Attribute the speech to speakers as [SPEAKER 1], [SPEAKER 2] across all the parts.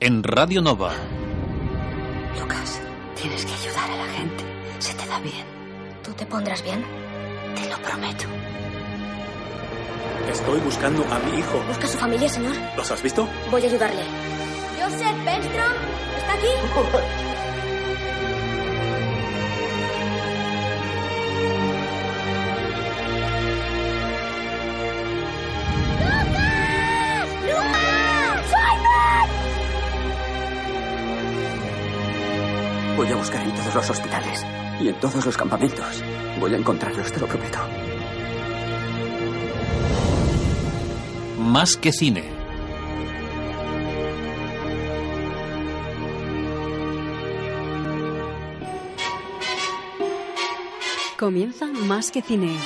[SPEAKER 1] En Radio Nova.
[SPEAKER 2] Lucas, tienes que ayudar a la gente. Se te da bien. ¿Tú te pondrás bien? Te lo prometo.
[SPEAKER 3] Estoy buscando a mi hijo.
[SPEAKER 2] ¿Busca a su familia, señor?
[SPEAKER 3] ¿Los has visto?
[SPEAKER 2] Voy a ayudarle. Joseph Benstrom, ¿está aquí?
[SPEAKER 4] Voy a buscar en todos los hospitales y en todos los campamentos. Voy a encontrarlos, te lo prometo.
[SPEAKER 1] Más que cine.
[SPEAKER 5] Comienza Más que Cine.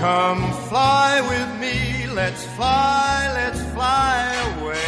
[SPEAKER 6] Come fly with me, let's fly, let's fly away.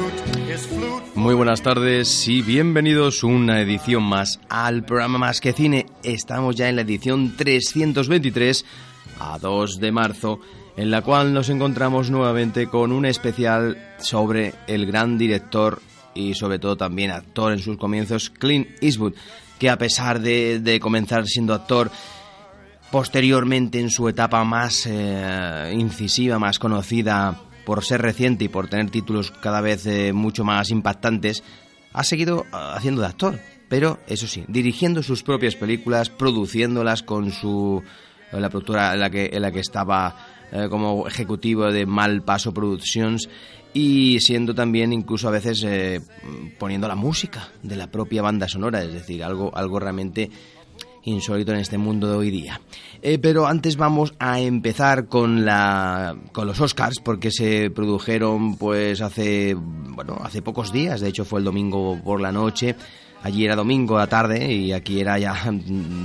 [SPEAKER 7] Muy buenas tardes y bienvenidos una edición más al programa Más que Cine. Estamos ya en la edición 323 a 2 de marzo, en la cual nos encontramos nuevamente con un especial sobre el gran director y sobre todo también actor en sus comienzos, Clint Eastwood, que a pesar de, de comenzar siendo actor, posteriormente en su etapa más eh, incisiva, más conocida por ser reciente y por tener títulos cada vez eh, mucho más impactantes, ha seguido haciendo de actor, pero eso sí, dirigiendo sus propias películas, produciéndolas con su la productora en la que, en la que estaba eh, como ejecutivo de Malpaso Productions y siendo también incluso a veces eh, poniendo la música de la propia banda sonora, es decir, algo, algo realmente insólito en este mundo de hoy día. Eh, pero antes vamos a empezar con la con los Oscars porque se produjeron pues hace bueno, hace pocos días, de hecho fue el domingo por la noche. Allí era domingo a tarde y aquí era ya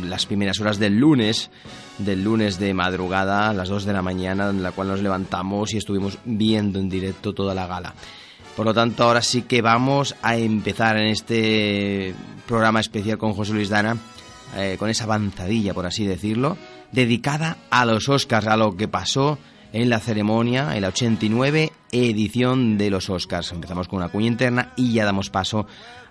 [SPEAKER 7] las primeras horas del lunes, del lunes de madrugada, a las 2 de la mañana, en la cual nos levantamos y estuvimos viendo en directo toda la gala. Por lo tanto, ahora sí que vamos a empezar en este programa especial con José Luis Dana eh, con esa avanzadilla, por así decirlo, dedicada a los Oscars, a lo que pasó en la ceremonia, en la 89 edición de los Oscars. Empezamos con una cuña interna y ya damos paso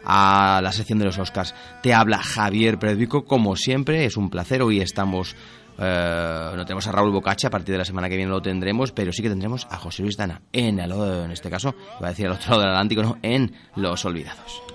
[SPEAKER 7] a la sección de los Oscars. Te habla Javier Predvico, como siempre, es un placer. Hoy estamos, eh, no tenemos a Raúl Bocacha, a partir de la semana que viene lo tendremos, pero sí que tendremos a José Luis Dana, en, el, en este caso, iba a decir al otro lado del Atlántico, no, en Los Olvidados.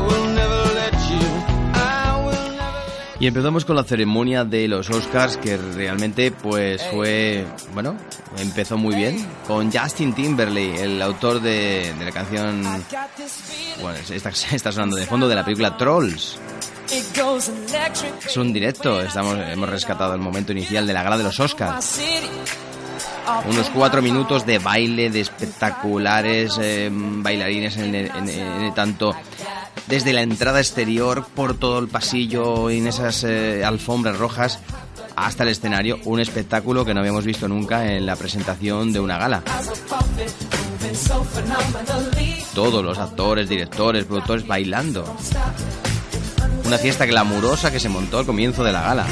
[SPEAKER 6] Will never
[SPEAKER 7] Y empezamos con la ceremonia de los Oscars que realmente pues fue, bueno, empezó muy bien con Justin Timberlake, el autor de, de la canción, bueno, está, está sonando de fondo de la película Trolls. Es un directo, hemos rescatado el momento inicial de la gala de los Oscars. Unos cuatro minutos de baile, de espectaculares eh, bailarines en- tanto desde la entrada exterior, por todo el pasillo, en esas eh, alfombras rojas, hasta el escenario. Un espectáculo que no habíamos visto nunca en la presentación de una gala. Todos los actores, directores, productores bailando. Una fiesta glamurosa que se montó al comienzo de la gala.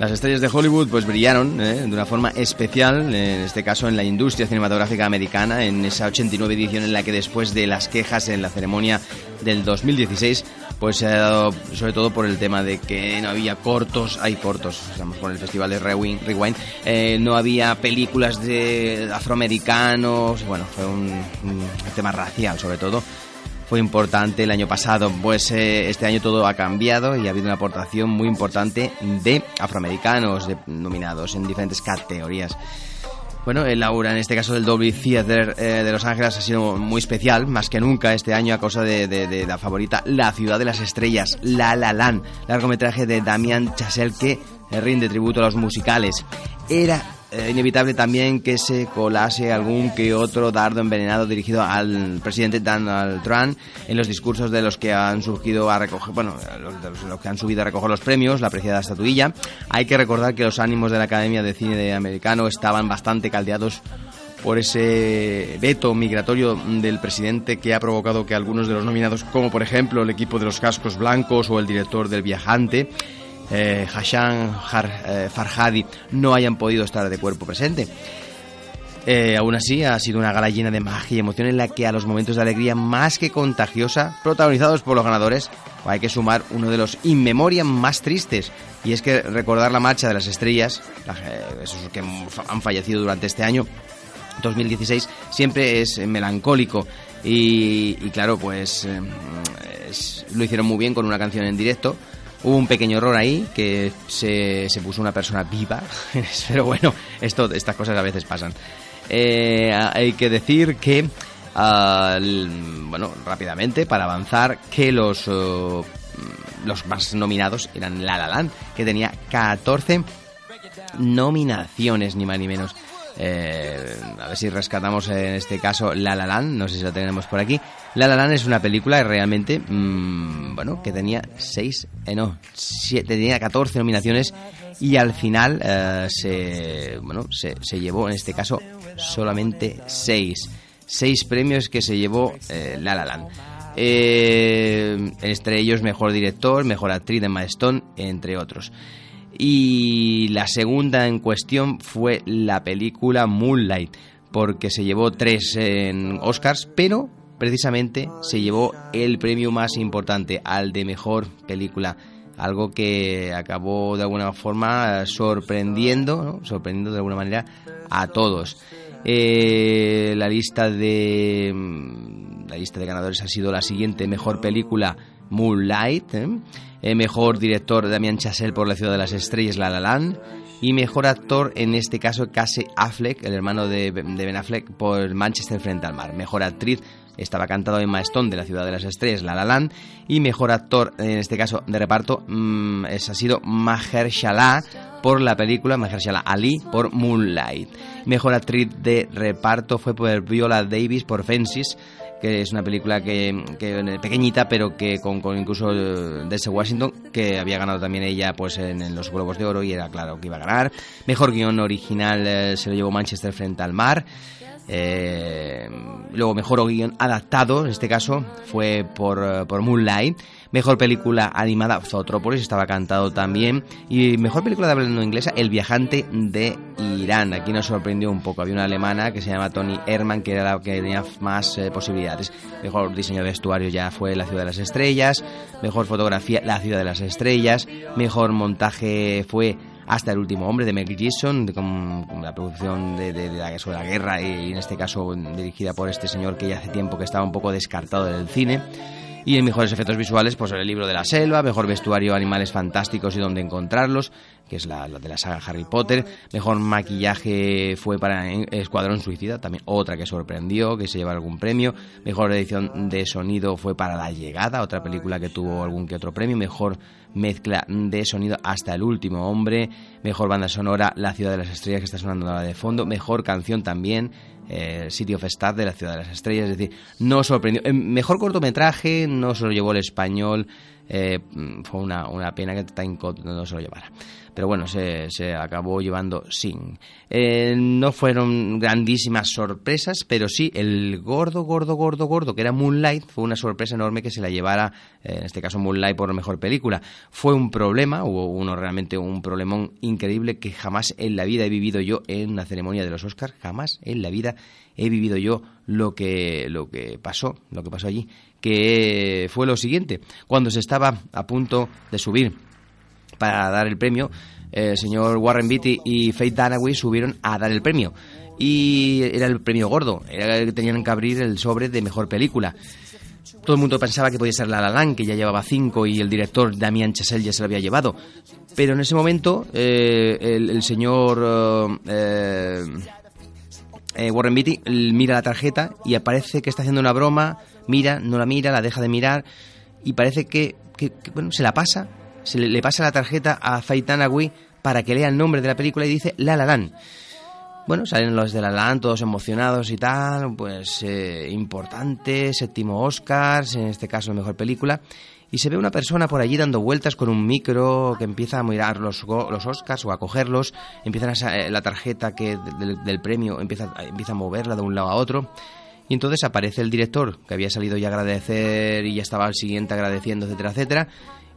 [SPEAKER 7] Las estrellas de Hollywood pues brillaron ¿eh? de una forma especial, en este caso en la industria cinematográfica americana, en esa 89 edición en la que después de las quejas en la ceremonia del 2016, pues se ha dado sobre todo por el tema de que no había cortos, hay cortos, estamos con el festival de Rewind, Rewind eh, no había películas de afroamericanos, bueno, fue un, tema racial sobre todo fue importante el año pasado, pues eh, este año todo ha cambiado y ha habido una aportación muy importante de afroamericanos de- nominados en diferentes categorías. Bueno, el aura en este caso del Dolby Theater eh, de Los Ángeles ha sido muy especial, más que nunca este año a causa de, la favorita La Ciudad de las Estrellas, La La Land, largometraje de Damian Chazelle que eh, rinde tributo a los musicales. Era eh, inevitable también que se colase algún que otro dardo envenenado dirigido al presidente Donald Trump en los discursos de los que han surgido a recoger, bueno, los, que han subido a recoger los premios, la apreciada estatuilla. Hay que recordar que los ánimos de la Academia de Cine de Americano estaban bastante caldeados por ese veto migratorio del presidente que ha provocado que algunos de los nominados, como por ejemplo el equipo de los cascos blancos o el director del viajante, eh, Hashan Har- eh, Farhadi, no hayan podido estar de cuerpo presente. Eh, aún así, ha sido una gala llena de magia y emoción en la que a los momentos de alegría más que contagiosa, protagonizados por los ganadores, hay que sumar uno de los in memoria más tristes. Y es que recordar la marcha de las estrellas, la- eh, esos que han fallecido durante este año, 2016 siempre es melancólico y, y claro pues eh, es- lo hicieron muy bien con una canción en directo hubo un pequeño error ahí que se, se puso una persona viva pero bueno esto estas cosas a veces pasan Eh, hay que decir que l- bueno rápidamente para avanzar que los oh, los más nominados eran La La que tenía 14 nominaciones, ni más ni menos. Eh, a ver si rescatamos en este caso La La Land, no sé si la tenemos por aquí. La La Land es una película realmente, mm, bueno, que tenía 6, eh, no, tenía 14 nominaciones y al final eh, se, bueno, se, se llevó en este caso solamente 6. 6 premios que se llevó eh, La La Land. Eh, entre ellos mejor director, mejor actriz de Stone, entre otros. Y la segunda en cuestión fue la película Moonlight, porque se llevó tres en Oscars, pero precisamente se llevó el premio más importante, al de mejor película. Algo que acabó de alguna forma sorprendiendo, sorprendiendo de alguna manera a todos. Eh, la lista de mm, la lista de ganadores ha sido la siguiente: mejor película Moonlight, ¿eh? Eh, mejor director Damian Chazelle por La ciudad de las estrellas, La La Land, y mejor actor en este caso Casey Affleck, el hermano de, de Ben Affleck por Manchester frente al mar. Mejor actriz estaba cantado Emma Stone de La ciudad de las estrellas, La La Land, y mejor actor en este caso de reparto mm, es, ha sido Mahershala por la película Mahershala Ali por Moonlight. Mejor actriz de reparto fue por Viola Davis por Fences, que es una película que, que pequeñita, pero que con, con incluso eh, Denzel Washington, que había ganado también ella pues en, en los Globos de Oro y era claro que iba a ganar. Mejor guion original eh, se lo llevó Manchester frente al mar. Eh, luego mejor guion adaptado, en este caso, fue por, eh, por Moonlight. Mejor película animada, Zootropolis, estaba cantado también. Y mejor película de habla no inglesa, El viajante de Irán. Aquí nos sorprendió un poco. Había una alemana que se llama Tony Herman, que era la que tenía más eh, posibilidades. Mejor diseño de vestuario ya fue La ciudad de las estrellas. Mejor fotografía, La ciudad de las estrellas. Mejor montaje fue hasta el último hombre de Mel Gibson, con, con la producción de, de- de la, la guerra y en este caso dirigida por este señor que ya hace tiempo que estaba un poco descartado del cine. Y en mejores efectos visuales, pues el libro de la selva, mejor vestuario, animales fantásticos y dónde encontrarlos, que es la, de la saga Harry Potter. Mejor maquillaje fue para Escuadrón Suicida, también otra que sorprendió, que se lleva algún premio. Mejor edición de sonido fue para La Llegada, otra película que tuvo algún que otro premio. Mejor mezcla de sonido hasta el último hombre. Mejor banda sonora, La Ciudad de las Estrellas, que está sonando ahora de fondo. Mejor canción también, eh, City of Stars de La Ciudad de las Estrellas. Es decir, no sorprendió. Eh, mejor cortometraje no se lo llevó el español. Eh, fue una, pena que Time no se lo llevara pero bueno, se, acabó llevando sin. Eh, no fueron grandísimas sorpresas, pero sí el gordo, gordo, gordo, gordo, que era Moonlight, fue una sorpresa enorme que se la llevara, eh, en este caso Moonlight por mejor película. Fue un problema, hubo uno realmente un problemón increíble que jamás en la vida he vivido yo en una ceremonia de los Oscars, jamás en la vida he vivido yo lo que, lo que pasó, lo que pasó allí, que fue lo siguiente, cuando se estaba a punto de subir para dar el premio, el señor Warren Beatty y Faith Dunaway subieron a dar el premio. Y era el premio gordo, era el que tenían que abrir el sobre de mejor película. Todo el mundo pensaba que podía ser La La que ya llevaba cinco y el director Damien Chazelle ya se lo había llevado. Pero en ese momento eh, el, señor eh, eh, Warren Beatty mira la tarjeta y aparece que está haciendo una broma, mira, no la mira, la deja de mirar y parece que, que bueno, se la pasa se le, pasa la tarjeta a Faitanagui para que lea el nombre de la película y dice La La Land. Bueno, salen los de La La Land todos emocionados y tal, pues eh, importante, séptimo Oscar, en este caso mejor película, y se ve una persona por allí dando vueltas con un micro que empieza a mirar los, los Oscars o a cogerlos, empiezan a, eh, la tarjeta que del, premio empieza, empieza a moverla de un lado a otro, y entonces aparece el director, que había salido ya a agradecer y ya estaba al siguiente agradeciendo, etcétera, etcétera,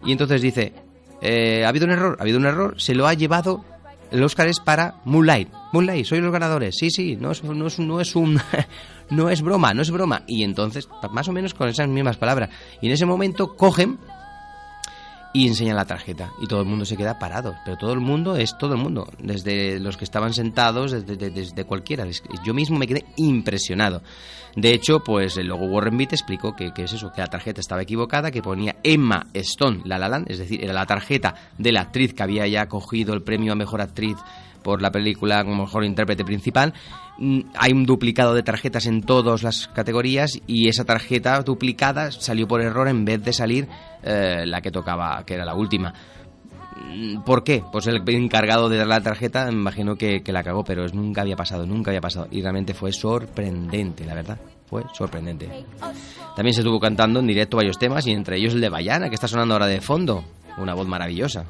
[SPEAKER 7] y entonces dice, eh, ha habido un error, ha habido un error, se lo ha llevado, el Oscar es para Moonlight. Moonlight, sois los ganadores. Sí, sí, no es, no es, no es un... no es broma, no es broma. Y entonces, más o menos con esas mismas palabras. Y en ese momento cogen y enseñan la tarjeta y todo el mundo se queda parado. Pero todo el mundo es todo el mundo, desde los que estaban sentados, desde, desde, cualquiera. Yo mismo me quedé impresionado. De hecho, pues luego Warren Beat explicó que, es eso, que la tarjeta estaba equivocada, que ponía Emma Stone, La La es decir, era la tarjeta de la actriz que había ya cogido el premio a mejor actriz por la película como mejor intérprete principal. Mm, hay un duplicado de tarjetas en todas las categorías y esa tarjeta duplicada salió por error en vez de salir eh, la que tocaba, que era la última. Mm, ¿Por qué? Pues el encargado de dar la tarjeta, me imagino que, la cagó, pero nunca había pasado, nunca había pasado. Y realmente fue sorprendente, la verdad. Fue sorprendente. También se estuvo cantando en directo varios temas y entre ellos el de Bayana, que está sonando ahora de fondo. Una voz maravillosa.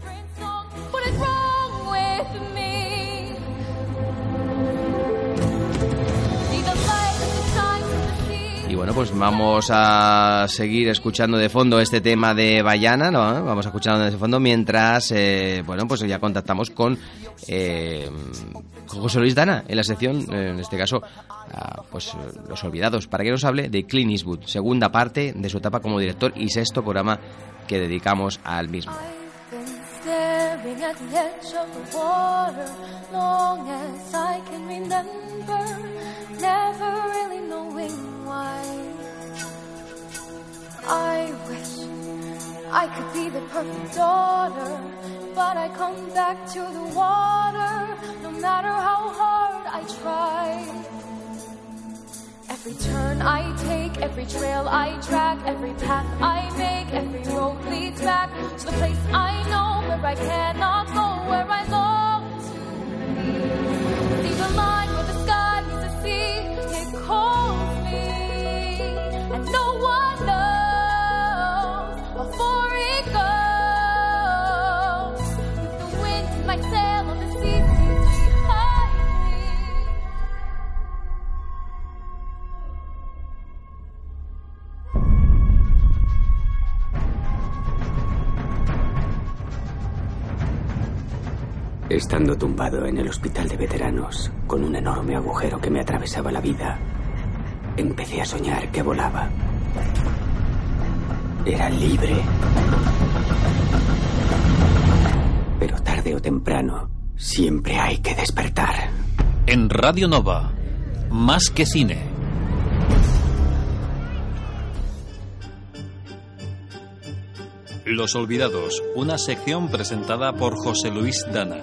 [SPEAKER 7] Bueno, pues vamos a seguir escuchando de fondo este tema de Bayana, ¿no? Vamos a escucharlo de fondo mientras, eh, bueno, pues ya contactamos con, eh, José Luis Dana en la sección, en este caso, pues Los Olvidados, para que nos hable de Clint Eastwood, segunda parte de su etapa como director y sexto programa que dedicamos al mismo. At the edge of the water, long as I can remember, never really knowing why. I wish I could be the perfect daughter, but I come back to the water, no matter how hard I try. Every turn I take, every trail I track, every path I make, every road leads back to the place I know where I cannot go, where I long to be. See the line where the sky meets the sea, it calls me, and no one knows.
[SPEAKER 8] Estando tumbado en el hospital de veteranos, con un enorme agujero que me atravesaba la vida, empecé a soñar que volaba. Era libre. Pero tarde o temprano, siempre hay que despertar.
[SPEAKER 1] En Radio Nova, más que cine. Los Olvidados, una sección presentada por José Luis Dana.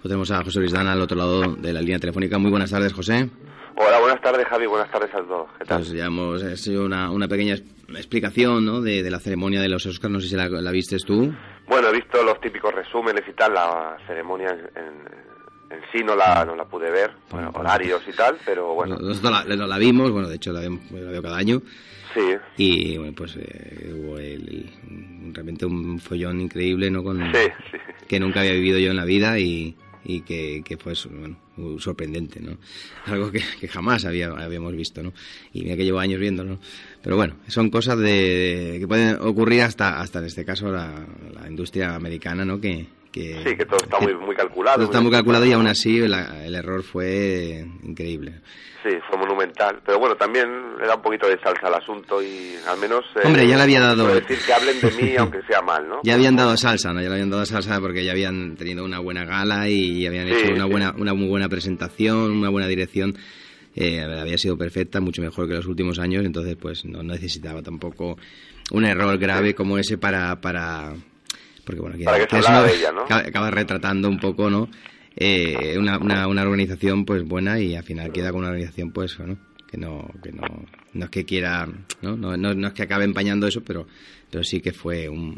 [SPEAKER 7] Pues tenemos a José Luis Dana al otro lado de la línea telefónica. Muy buenas tardes, José.
[SPEAKER 9] Hola, buenas tardes, Javi. Buenas tardes a todos. ¿Qué tal?
[SPEAKER 7] Pues ya hemos hecho una, una pequeña explicación ¿no? de, de la ceremonia de los Oscars. No sé si la, la vistes tú.
[SPEAKER 9] Bueno, he visto los típicos resúmenes y tal. La ceremonia en, en- en sí no la, no la pude ver, bueno,
[SPEAKER 7] pues-
[SPEAKER 9] horarios y tal, pero bueno,
[SPEAKER 7] Nosotros la, la- la vimos, bueno, de hecho la, vemos- la veo cada año.
[SPEAKER 9] sí.
[SPEAKER 7] Y bueno, pues eh, hubo el- el- realmente un follón increíble, ¿no? Con,
[SPEAKER 9] Sí, sí.
[SPEAKER 7] que nunca había vivido yo en la vida y, y que, que fue bueno, sorprendente, ¿no? Algo que, que jamás había, habíamos visto, ¿no? Y mira que llevo años viéndolo. Pero bueno, son cosas de, que pueden ocurrir hasta, hasta en este caso la, la industria americana, ¿no? Que, que,
[SPEAKER 9] Sí, que todo está muy, muy calculado.
[SPEAKER 7] todo está muy calculado y aún así la- el error fue increíble.
[SPEAKER 9] Sí, fue monumental. Pero bueno, también le da un poquito de salsa al asunto y al menos... eh,
[SPEAKER 7] Hombre, ya le había dado-
[SPEAKER 9] decir que hablen de mí, aunque sea mal, ¿no?
[SPEAKER 7] Ya habían dado salsa, ¿no? Ya le habían dado salsa porque ya habían tenido una buena gala y habían
[SPEAKER 9] Sí,
[SPEAKER 7] hecho una
[SPEAKER 9] sí.
[SPEAKER 7] buena, una muy buena presentación, una buena dirección. Eh, había sido perfecta, mucho mejor que los últimos años, entonces pues no necesitaba tampoco un error grave como ese para... para porque bueno,
[SPEAKER 9] Para que se
[SPEAKER 7] eso
[SPEAKER 9] hablara de ella, ¿no?
[SPEAKER 7] acaba, retratando un poco, ¿no? Eh, una, una, una organización pues buena y al final queda con una organización pues bueno que no que no no es que quiera no no, no, no es que acabe empañando eso pero pero sí que fue un,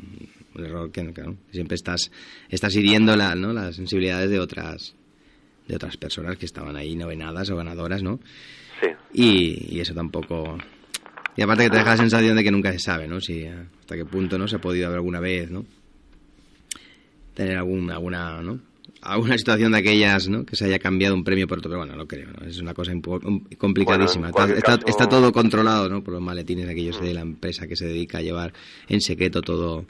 [SPEAKER 7] un error que, que, ¿no? siempre estás estás hiriendo la, ¿no? las sensibilidades de otras de otras personas que estaban ahí novenadas o ganadoras no
[SPEAKER 9] Sí.
[SPEAKER 7] y, y eso tampoco y aparte que te deja la sensación de que nunca se sabe no si hasta qué punto no se ha podido haber alguna vez no tener algún, alguna, ¿no? alguna situación de aquellas, ¿no? Que se haya cambiado un premio por otro, pero bueno, no creo, ¿no? Es una cosa complicadísima.
[SPEAKER 9] Bueno,
[SPEAKER 7] está, está-
[SPEAKER 9] caso-
[SPEAKER 7] está todo controlado, ¿no? Por los maletines aquellos de la empresa que se dedica a llevar en secreto todo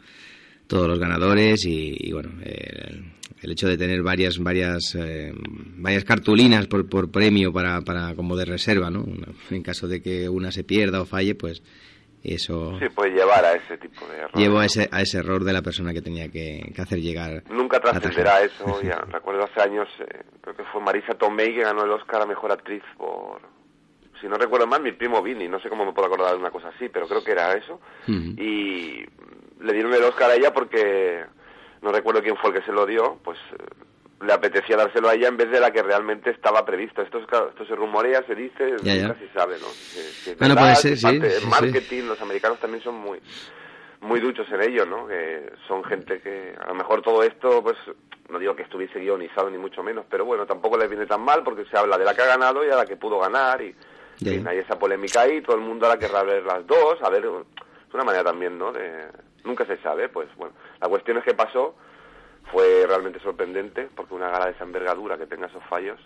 [SPEAKER 7] todos los ganadores y, y, bueno, el, el hecho de tener varias varias eh, varias cartulinas por, por premio para, para como de reserva, ¿no? En caso de que una se pierda o falle, pues eso
[SPEAKER 9] Sí, puede llevar a ese tipo de error.
[SPEAKER 7] llevó a ese, a ese error de la persona que tenía que, que hacer llegar.
[SPEAKER 9] Nunca trascenderá eso. Ya recuerdo hace años, eh, creo que fue Marisa Tomei que ganó el Oscar a Mejor Actriz por... Si no recuerdo mal, mi primo Vini, no sé cómo me puedo acordar de una cosa así, pero creo que era eso. Y le dieron el Oscar a ella porque, no recuerdo quién fue el que se lo dio, pues eh, le apetecía dárselo a ella en vez de la que realmente estaba prevista. Esto, es, claro, esto se rumorea, se dice,
[SPEAKER 7] Ya, ya.
[SPEAKER 9] nunca se sabe, ¿no? Si- si
[SPEAKER 7] Bueno,
[SPEAKER 9] verdad,
[SPEAKER 7] puede ser,
[SPEAKER 9] si parte-
[SPEAKER 7] sí,
[SPEAKER 9] el
[SPEAKER 7] sí,
[SPEAKER 9] marketing, los americanos también son muy muy duchos en ello, ¿no? Que son gente que a lo mejor todo esto, pues no digo que estuviese guionizado ni mucho menos, pero bueno, tampoco les viene tan mal porque se habla de la que ha ganado y a la que pudo ganar y
[SPEAKER 7] Ya,
[SPEAKER 9] hay esa polémica ahí, todo el mundo ahora querrá ver las dos, a ver, es una manera también, ¿no? De, nunca se sabe, pues bueno, la cuestión es que pasó, fue realmente sorprendente porque una gala de esa envergadura que tenga esos fallos,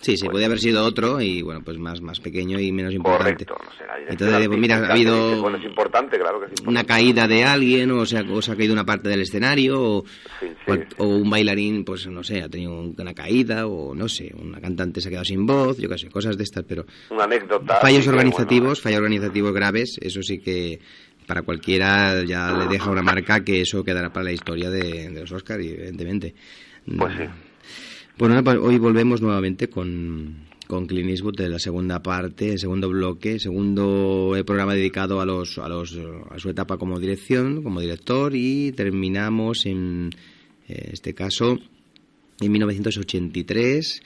[SPEAKER 7] Sí, sí,
[SPEAKER 9] Pues-
[SPEAKER 7] podía haber sido otro y bueno, pues más, más pequeño y menos importante.
[SPEAKER 9] correcto, no sé,
[SPEAKER 7] Entonces, pues mira, ha habido
[SPEAKER 9] bueno, es importante, claro que es importante.
[SPEAKER 7] una caída de alguien o se, ha, o se ha caído una parte del escenario o,
[SPEAKER 9] Sí, sí.
[SPEAKER 7] o- o un bailarín, pues no sé, ha tenido una caída o no sé, una cantante se ha quedado sin voz, yo qué sé, cosas de estas, pero
[SPEAKER 9] Una anécdota.
[SPEAKER 7] fallos organizativos,
[SPEAKER 9] bueno,
[SPEAKER 7] fallos organizativos graves, eso sí que para cualquiera ya le deja una marca que eso quedará para la historia de, de los Oscars, evidentemente.
[SPEAKER 9] Pues sí.
[SPEAKER 7] Bueno, pues hoy volvemos nuevamente con, con Clint Eastwood de la segunda parte, el segundo bloque, segundo eh, programa dedicado a los, a los a su etapa como dirección, como director y terminamos en eh, este caso en 1983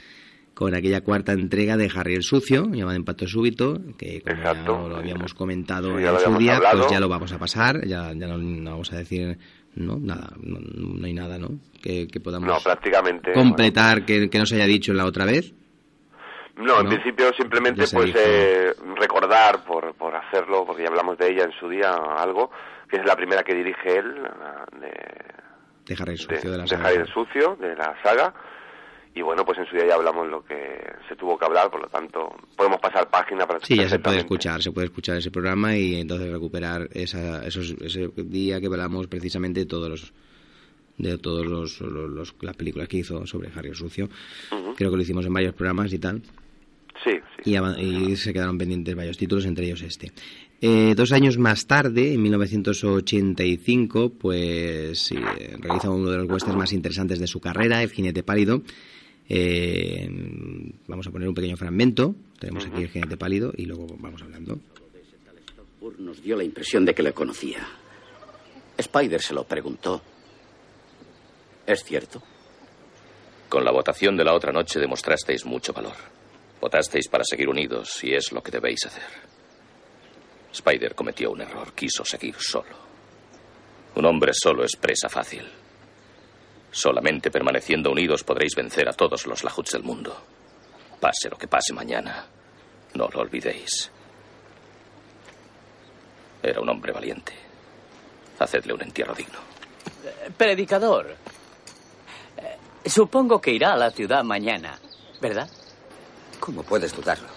[SPEAKER 7] con aquella cuarta entrega de Harry el Sucio, llamada Impacto Súbito, que como ya lo habíamos comentado
[SPEAKER 9] Sí,
[SPEAKER 7] en su día,
[SPEAKER 9] hablado.
[SPEAKER 7] pues ya lo vamos a pasar, ya, ya no, no vamos a decir no nada, no, no hay nada, ¿no? Que, que podamos
[SPEAKER 9] No, prácticamente.
[SPEAKER 7] completar que, que no se haya dicho la otra vez.
[SPEAKER 9] No, en
[SPEAKER 7] ¿no?
[SPEAKER 9] principio simplemente pues eh, recordar por, por hacerlo, porque ya hablamos de ella en su día algo, que es la primera que dirige él, de,
[SPEAKER 7] De Harry el
[SPEAKER 9] de,
[SPEAKER 7] Sucio de, la
[SPEAKER 9] de
[SPEAKER 7] saga.
[SPEAKER 9] Harry el Sucio, de la saga. Y bueno, pues en su día ya hablamos lo que se tuvo que hablar, por lo tanto podemos pasar página para
[SPEAKER 7] Sí, ya se puede escuchar, se puede escuchar ese programa y entonces recuperar esa, esos, ese día que hablamos precisamente de todos los de todos los, los- los- las películas que hizo sobre Harry el Sucio. Creo que lo hicimos en varios programas y tal.
[SPEAKER 9] Sí, sí.
[SPEAKER 7] y, se quedaron pendientes varios títulos, entre ellos este. Eh, dos años más tarde, en 1985, pues eh, realiza uno de los westerns más interesantes de su carrera, El jinete pálido, Eh, vamos a poner un pequeño fragmento. Tenemos aquí el jinete pálido y luego vamos hablando.
[SPEAKER 8] Nos dio la impresión de que le conocía. Spider se lo preguntó. ¿Es cierto?
[SPEAKER 10] Con la votación de la otra noche demostrasteis mucho valor. Votasteis para seguir unidos y es lo que debéis hacer. Spider cometió un error, quiso seguir solo. Un hombre solo es presa fácil. Solamente permaneciendo unidos podréis vencer a todos los Lahuts del mundo. Pase lo que pase mañana, no lo olvidéis. Era un hombre valiente. Hacedle un entierro digno.
[SPEAKER 11] Predicador, eh, supongo que irá a la ciudad mañana, ¿verdad?
[SPEAKER 8] ¿Cómo puedes dudarlo?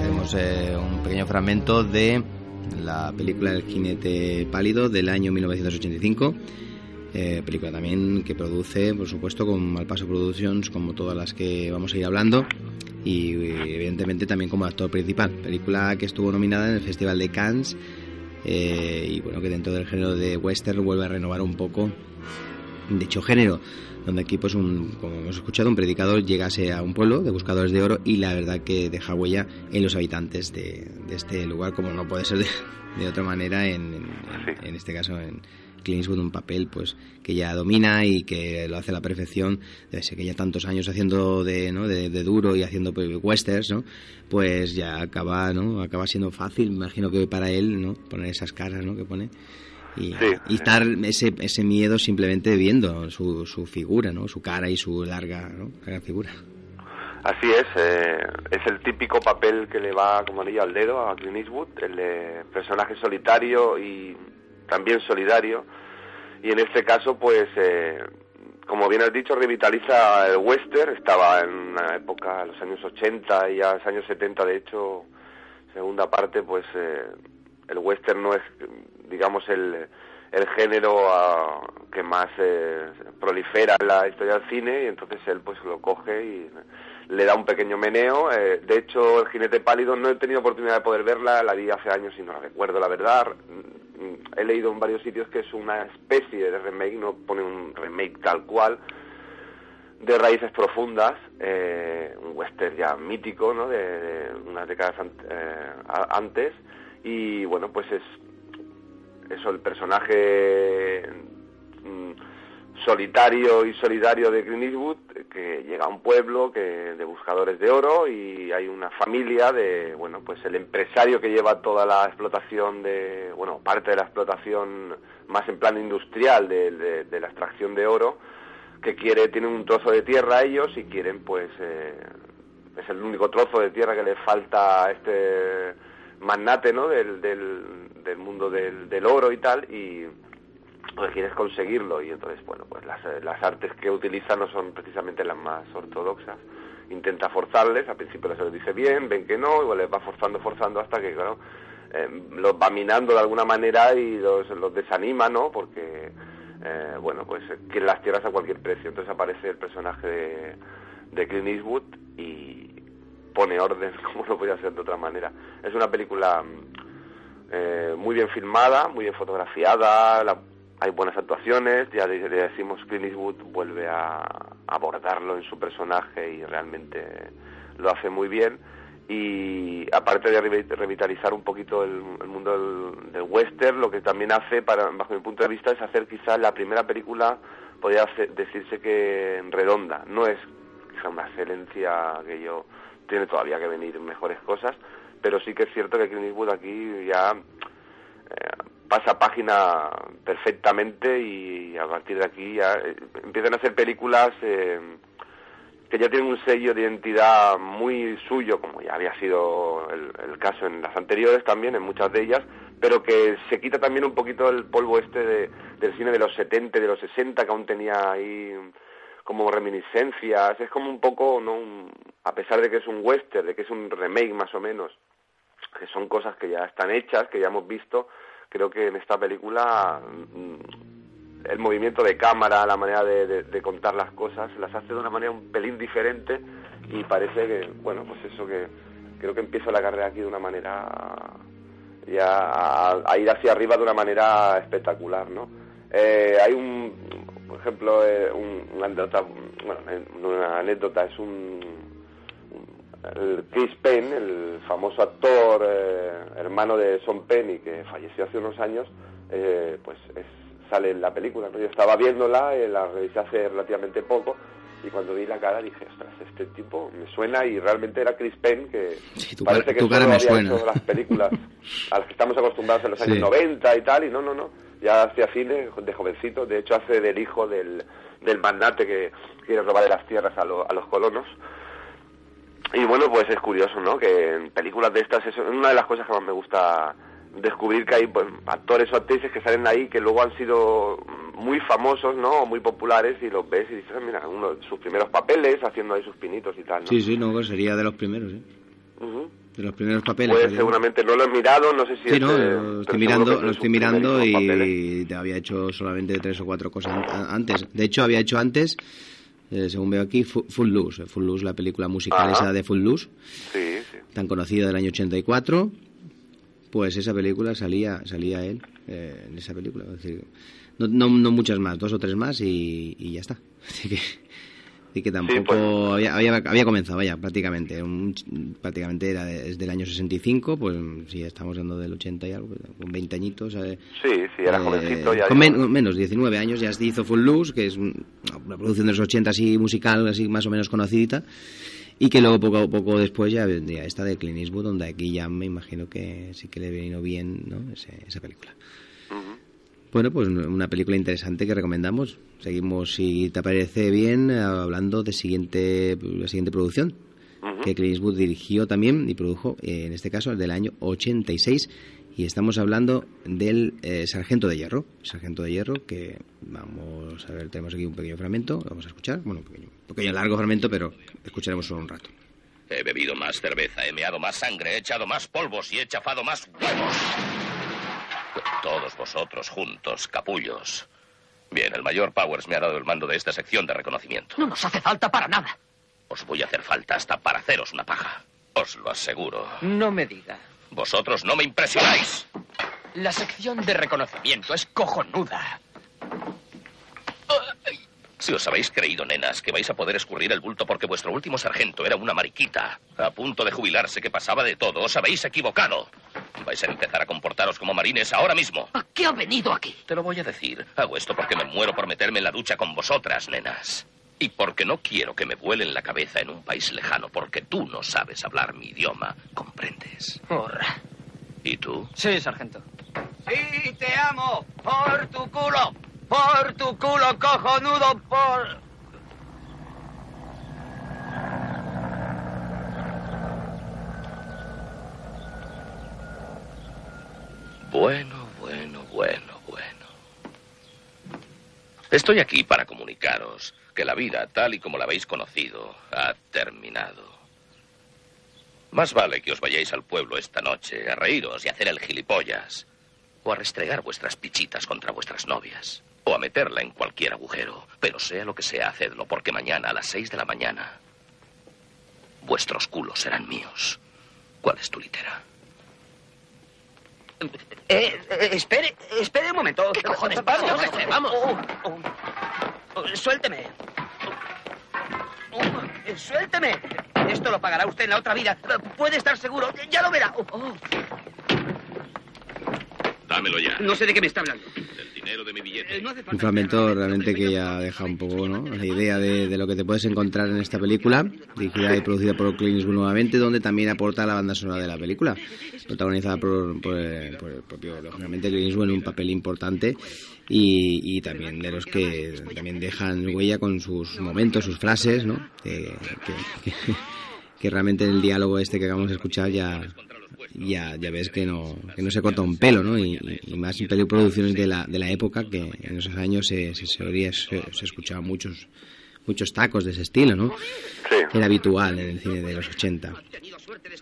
[SPEAKER 7] Tenemos eh, un pequeño fragmento de la película El jinete pálido del año 1985. Eh, película también que produce, por supuesto, con Malpaso Productions, como todas las que vamos a ir hablando, y evidentemente también como actor principal. Película que estuvo nominada en el Festival de Cannes eh, y bueno, que dentro del género de western vuelve a renovar un poco dicho género, donde aquí, pues, un, como hemos escuchado, un predicador llegase a un pueblo de buscadores de oro y la verdad que deja huella en los habitantes de, de este lugar, como no puede ser de, de otra manera, en, en, en este caso en Clint Eastwood, un papel pues que ya domina y que lo hace a la perfección, desde que ya tantos años haciendo de, ¿no? de, de duro y haciendo pues, westerns, ¿no? pues ya acaba, ¿no? acaba siendo fácil, me imagino que para él, ¿no? poner esas caras ¿no? que pone y,
[SPEAKER 9] Sí,
[SPEAKER 7] y estar ese, ese miedo simplemente viendo su, su figura, ¿no? su cara y su larga, ¿no? larga figura.
[SPEAKER 9] Así es, eh, es el típico papel que le va como anillo al dedo a Clint Eastwood, el de personaje solitario y también solidario. Y en este caso, pues, eh, como bien has dicho, revitaliza el western. Estaba en una época, los años 80 y a los años 70, de hecho, segunda parte, pues, eh, el western no es, digamos, el, el género ah, que más eh, prolifera en la historia del cine y entonces él pues lo coge y le da un pequeño meneo. Eh, de hecho, El jinete pálido no he tenido oportunidad de poder verla, la vi hace años y no la recuerdo, la verdad. Mm, He leído en varios sitios que es una especie de remake, no pone un remake tal cual, de raíces profundas, eh, un western ya mítico, ¿no? De, de unas décadas eh, a- antes. Y bueno, pues es eso, el personaje mm, solitario y solidario de Clint Eastwood que llega a un pueblo que de buscadores de oro y hay una familia de bueno pues el empresario que lleva toda la explotación de bueno parte de la explotación más en plan industrial de, de- de la extracción de oro que quiere tienen un trozo de tierra ellos y quieren pues eh, es el único trozo de tierra que le falta a este magnate no del, del, mundo del, del oro y tal y pues quieres conseguirlo. Y entonces bueno pues las, las artes que utiliza no son precisamente las más ortodoxas. Intenta forzarles al principio se les dice bien ven que no y les va forzando forzando hasta que claro eh, los va minando de alguna manera y los, los desanima no porque eh, bueno pues eh, quiere las tierras a cualquier precio. Entonces aparece el personaje de, de Clint Eastwood y pone orden como no podía ser de otra manera es una película mm, eh, muy bien filmada, muy bien fotografiada, la- hay buenas actuaciones, ya le, le decimos Clint Eastwood vuelve a, abordarlo en su personaje y realmente lo hace muy bien. Y aparte de revi- revitalizar un poquito el, el mundo del, del western, lo que también hace, para, bajo mi punto de vista, es hacer quizás la primera película, podría decirse que redonda, no es quizá una excelencia que yo tiene todavía que venir mejores cosas, pero sí que es cierto que Clint Eastwood aquí ya eh, pasa página perfectamente y a partir de aquí ya eh, empiezan a hacer películas eh, que ya tienen un sello de identidad muy suyo, como ya había sido el, caso en las anteriores también, en muchas de ellas, pero que se quita también un poquito el polvo este de, del cine de los 70, de los 60, que aún tenía ahí como reminiscencias, es como un poco, ¿no? Un- a pesar de que es un western, de que es un remake más o menos, que son cosas que ya están hechas, que ya hemos visto, creo que en esta película mm, el movimiento de cámara, la manera de, contar las cosas, las hace de una manera un pelín diferente y parece que, bueno, pues eso que creo que empieza la carrera aquí de una manera ya a, a ir hacia arriba de una manera espectacular, ¿no? Eh, hay un, por ejemplo, eh, un- una anécdota, bueno, eh, una anécdota, es un, un- el Chris Penn, el famoso actor eh, hermano de Sean Penn y que falleció hace unos años, eh, pues es- sale en la película. ¿no? Yo estaba viéndola, eh, la revisé hace relativamente poco y cuando vi la cara dije, ostras, este tipo me suena y realmente era Chris Penn que
[SPEAKER 7] tu
[SPEAKER 9] parece
[SPEAKER 7] cara-
[SPEAKER 9] que
[SPEAKER 7] tu cara me
[SPEAKER 9] había
[SPEAKER 7] suena.
[SPEAKER 9] hecho las películas a las que estamos acostumbrados en los años
[SPEAKER 7] Sí.
[SPEAKER 9] 90 y tal, y no, no, no, ya hacía cine de jovencito, de hecho hace del hijo del, del magnate que quiere robarle las tierras a, lo- a los colonos. Y bueno, pues es curioso, ¿no? Que en películas de estas es una de las cosas que más me gusta descubrir que hay pues, actores o actrices que salen ahí que luego han sido muy famosos, ¿no? O muy populares y los ves y dices, "Ah, mira, uno de sus primeros papeles haciendo ahí sus pinitos y tal, ¿no?
[SPEAKER 7] Sí, sí, no, pues sería de los primeros, ¿eh?
[SPEAKER 9] Ujú.
[SPEAKER 7] De los primeros papeles.
[SPEAKER 9] Pues seguramente no lo he mirado, no sé si
[SPEAKER 7] Sí,
[SPEAKER 9] es,
[SPEAKER 7] no, lo estoy mirando, lo estoy mirando
[SPEAKER 9] papeles.
[SPEAKER 7] y te había hecho solamente tres o cuatro cosas antes. De hecho, había hecho antes, eh, según veo aquí, Fu- Full Loose. Full Loose, la película musical
[SPEAKER 9] Ajá.
[SPEAKER 7] esa de Full Loose,
[SPEAKER 9] Sí, sí.
[SPEAKER 7] tan conocida del año 84. Pues esa película salía salía él eh, en esa película. Es decir, no, no, no muchas más, dos o tres más y, y ya está. Así que, así que tampoco
[SPEAKER 9] pues.
[SPEAKER 7] había, había, había comenzado, vaya, prácticamente. Un prácticamente era de- desde el año 65, pues si estamos hablando del 80 y algo, con 20 añitos. eh,
[SPEAKER 9] Sí, sí, era
[SPEAKER 7] eh,
[SPEAKER 9] jovencito ya.
[SPEAKER 7] con men- menos, 19 años, ya se hizo Full Loose, que es un- una producción de los 80 así musical, así más o menos conocidita. Y que luego poco a poco después ya vendría esta de Clint Eastwood, donde aquí ya me imagino que sí que le vino bien ¿no? Ese- esa película. Bueno, pues una película interesante que recomendamos. Seguimos, si te parece bien, hablando de siguiente, la siguiente producción, que Clint Eastwood dirigió también y produjo, eh, en este caso, el del año 86. Y estamos hablando del eh, Sargento de Hierro. Sargento de Hierro, que vamos a ver, tenemos aquí un pequeño fragmento, vamos a escuchar. Bueno, un pequeño, pequeño largo fragmento, pero escucharemos solo un rato.
[SPEAKER 10] He bebido más cerveza, he meado más sangre, he echado más polvos y he chafado más huevos. Todos vosotros juntos, capullos. Bien, el mayor Powers me ha dado el mando de esta sección de reconocimiento.
[SPEAKER 12] No nos hace falta para nada.
[SPEAKER 10] Os voy a hacer falta hasta para haceros una paja. Os lo aseguro.
[SPEAKER 12] No me diga.
[SPEAKER 10] Vosotros no me impresionáis.
[SPEAKER 12] La sección de reconocimiento es cojonuda.
[SPEAKER 10] Si os habéis creído, nenas, que vais a poder escurrir el bulto porque vuestro último sargento era una mariquita, a punto de jubilarse que pasaba de todo, os habéis equivocado. Vais a empezar a comportaros como marines ahora mismo.
[SPEAKER 12] ¿A qué ha venido aquí?
[SPEAKER 10] Te lo voy a decir. Hago esto porque me muero por meterme en la ducha con vosotras, nenas. Y porque no quiero que me vuelen la cabeza en un país lejano, porque tú no sabes hablar mi idioma. ¿Comprendes?
[SPEAKER 12] Horra.
[SPEAKER 10] ¿Y tú?
[SPEAKER 12] Sí, sargento.
[SPEAKER 13] Sí, te amo. Por tu culo. Por tu culo, cojonudo. Por...
[SPEAKER 10] Bueno, bueno, bueno, bueno. Estoy aquí para comunicaros que la vida, tal y como la habéis conocido, ha terminado. Más vale que os vayáis al pueblo esta noche a reíros y hacer el gilipollas. O a restregar vuestras pichitas contra vuestras novias. O a meterla en cualquier agujero. Pero sea lo que sea, hacedlo, porque mañana a las seis de la mañana vuestros culos serán míos. ¿Cuál es tu litera?
[SPEAKER 13] Eh, eh, espere, espere un momento.
[SPEAKER 12] ¿Qué cojones
[SPEAKER 13] Vamos,
[SPEAKER 12] sé, vamos.
[SPEAKER 13] Oh, oh, oh, suélteme. Oh, eh, suélteme. Esto lo pagará usted en la otra vida. Puede estar seguro. Ya lo verá.
[SPEAKER 10] Dámelo ya.
[SPEAKER 13] No sé de qué me está hablando.
[SPEAKER 10] Dinero de mi billete.
[SPEAKER 13] Eh,
[SPEAKER 7] Un fragmento realmente que ya deja un poco ¿no? la idea de, de lo que te puedes encontrar en esta película, dirigida y producida por Clint Eastwood nuevamente, donde también aporta la banda sonora de la película, protagonizada por, por, eh, por el propio, lógicamente, Clint Eastwood en un papel importante y, y también de los que también dejan huella con sus momentos, sus frases, ¿no? Que, que- que- que realmente el diálogo este que acabamos de escuchar ya ya, ya ves que no, que no se corta un pelo, ¿no? Y, más en producciones de la, de la época que en esos años se, se, se, oía- se, se escuchaban muchos muchos tacos de ese estilo, ¿no? Era habitual en el cine de los 80.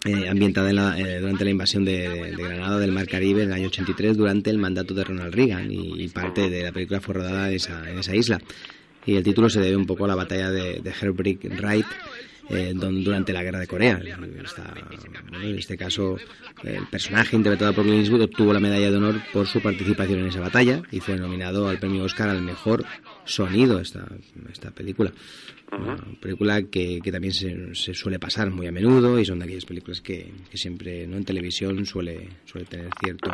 [SPEAKER 7] Eh, ambientada en la- eh, durante la invasión de, de Granada del Mar Caribe en el año 83 durante el mandato de Ronald Reagan y, y parte de la película fue rodada en esa, en esa isla. Y el título se debe un poco a la batalla de, de Heartbreak Right
[SPEAKER 14] eh, don- durante la guerra de Corea. Está- bueno, en este caso, el personaje interpretado por Clint Eastwood obtuvo la medalla de honor por su participación en esa batalla y fue nominado al premio Oscar al mejor sonido esta, esta película. Una película que, que también se, se suele pasar muy a menudo y son de aquellas películas que, que siempre no en televisión suele, suele tener cierto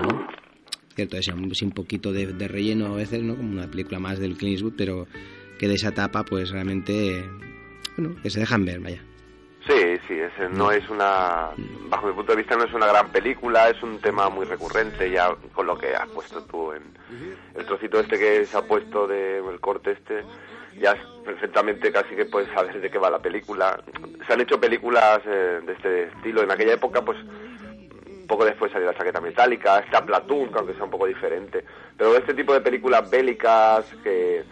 [SPEAKER 14] cierto ese, un, poquito de, de relleno a veces no como una película más del Clint Eastwood pero que de esa etapa pues realmente eh, bueno que se dejan ver vaya.
[SPEAKER 9] Sí, sí, ese no es una, bajo mi punto de vista no es una gran película, es un tema muy recurrente ya con lo que has puesto tú en el trocito este que se ha puesto de el corte este, ya es perfectamente casi que puedes saber de qué va la película. Se han hecho películas eh, de este estilo. En aquella época, pues poco después salió la chaqueta metálica, está Platoon, que aunque sea un poco diferente, pero este tipo de películas bélicas que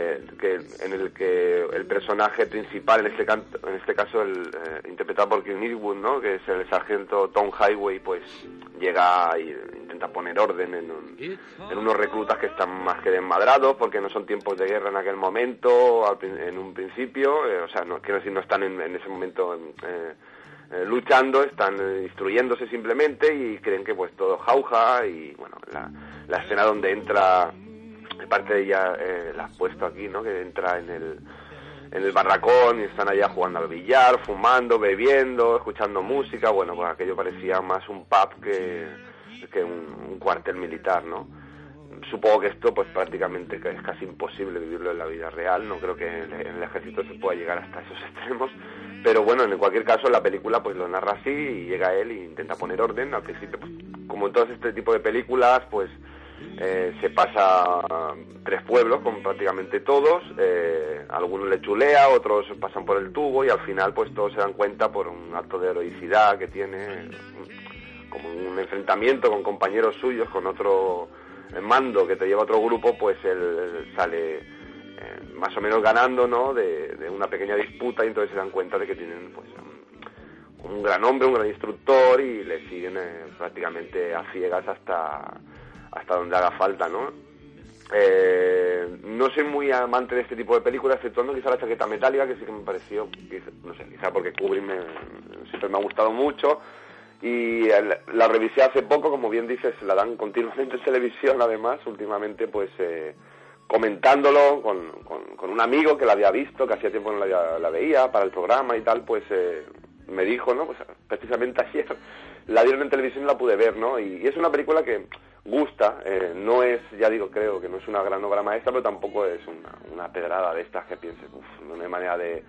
[SPEAKER 9] eh, que en el que el personaje principal, en este, canto, en este caso el eh, interpretado por Clint Eastwood, ¿no? que es el sargento Tom Highway, pues llega y intenta poner orden en, un- en unos reclutas que están más que desmadrados, porque no son tiempos de guerra en aquel momento, al en un principio, eh, o sea, no, quiero decir, no están en, en ese momento luchando, están instruyéndose simplemente y creen que pues todo jauja y bueno, la, la escena donde entra parte de ella eh, la has puesto aquí, ¿no? Que entra en el, en el barracón y están allá jugando al billar, fumando, bebiendo, escuchando música. Bueno, pues aquello parecía más un pub que, que un, cuartel militar, ¿no? Supongo que esto, pues prácticamente que es casi imposible vivirlo en la vida real. No creo que en el, en el ejército se pueda llegar hasta esos extremos. Pero bueno, en cualquier caso, la película pues lo narra así y llega él e intenta poner orden. Al principio, pues, como en todo este tipo de películas, pues eh, se pasa tres pueblos con prácticamente todos, eh, algunos le chulea, otros pasan por el tubo y al final pues todos se dan cuenta por un acto de heroicidad que tiene, como un enfrentamiento con compañeros suyos, con otro eh, mando que te lleva a otro grupo, pues él, sale eh, más o menos ganando, ¿no? De, de una pequeña disputa y entonces se dan cuenta de que tienen pues un, un gran hombre, un gran instructor y le siguen prácticamente a ciegas hasta hasta donde haga falta, ¿no? Eh, no soy muy amante de este tipo de películas, exceptuando quizá la chaqueta metálica, que sí que me pareció, quizá- no sé, quizá porque Kubrick me, siempre me ha gustado mucho. Y la revisé hace poco, como bien dices, la dan continuamente en televisión, además, últimamente, pues eh, comentándolo con, con, un amigo que la había visto, que hacía tiempo no la, la veía para el programa y tal, pues eh, me dijo, ¿no? Pues precisamente ayer la dieron en televisión y la pude ver, ¿no? Y, es una película que gusta, eh, no es, ya digo, creo que no es una gran obra maestra, pero tampoco es una, una pedrada de estas que pienses, uff, no hay manera de...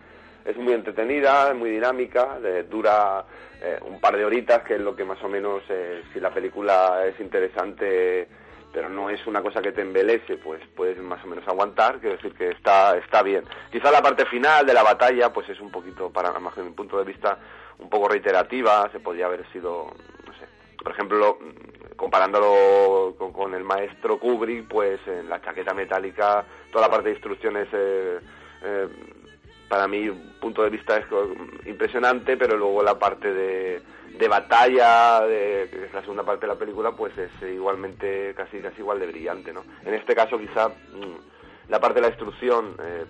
[SPEAKER 9] Es muy entretenida, muy dinámica, de- dura eh, un par de horitas, que es lo que más o menos, eh, si la película es interesante, pero no es una cosa que te embelece, pues puedes más o menos aguantar, quiero decir que está, está bien. Quizá la parte final de la batalla, pues es un poquito, para más que mi punto de vista, un poco reiterativa, se podría haber sido, no sé, por ejemplo, comparándolo con, con el maestro Kubrick, pues en la chaqueta metálica, toda la parte de instrucciones, eh, eh, para mi punto de vista es impresionante, pero luego la parte de, de batalla, de, que es la segunda parte de la película, pues es igualmente casi casi igual de brillante, ¿no? En este caso quizá mm, la parte de la instrucción eh,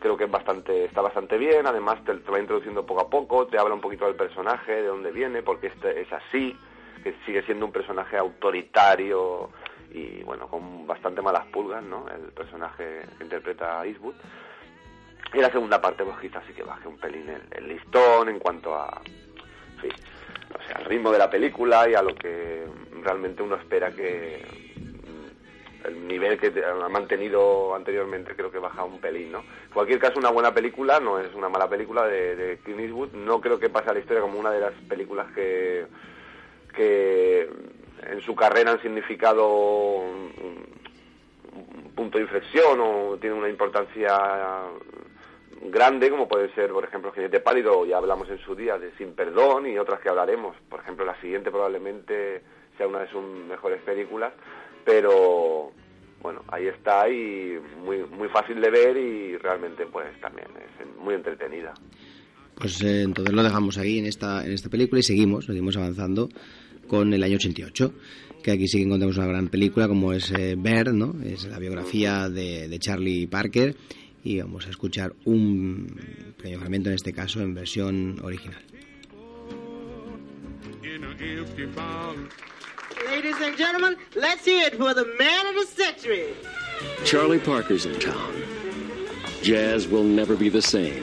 [SPEAKER 9] creo que es bastante está bastante bien, además te, va introduciendo poco a poco, te habla un poquito del personaje, de dónde viene, porque este es así, que sigue siendo un personaje autoritario y bueno, con bastante malas pulgas, ¿no? El personaje que interpreta a Eastwood. Y la segunda parte, pues quizás sí que baje un pelín el, listón en cuanto a, en fin, al ritmo de la película y a lo que realmente uno espera que el nivel que ha mantenido anteriormente creo que baja un pelín, ¿no? En cualquier caso, una buena película, no es una mala película de, de Clint Eastwood, no creo que pase a la historia como una de las películas que, que en su carrera han significado un punto de inflexión o tienen una importancia grande, como puede ser, por ejemplo, Jinete Pálido, ya hablamos en su día de Sin Perdón y otras que hablaremos. Por ejemplo, la siguiente probablemente sea una de sus mejores películas, pero bueno, ahí está y muy, muy fácil de ver y realmente pues también es muy entretenida.
[SPEAKER 14] Pues eh, entonces lo dejamos ahí en esta, en esta película y seguimos, seguimos avanzando con el año 88, que aquí sí que encontramos una gran película como es eh, Bear, ¿no? Es la biografía de, de Charlie Parker
[SPEAKER 7] y vamos a escuchar un pequeño fragmento en este caso en versión original.
[SPEAKER 15] Ladies and gentlemen, let's hear it for the man of the century.
[SPEAKER 16] Charlie Parker's in town. Jazz will never be the same.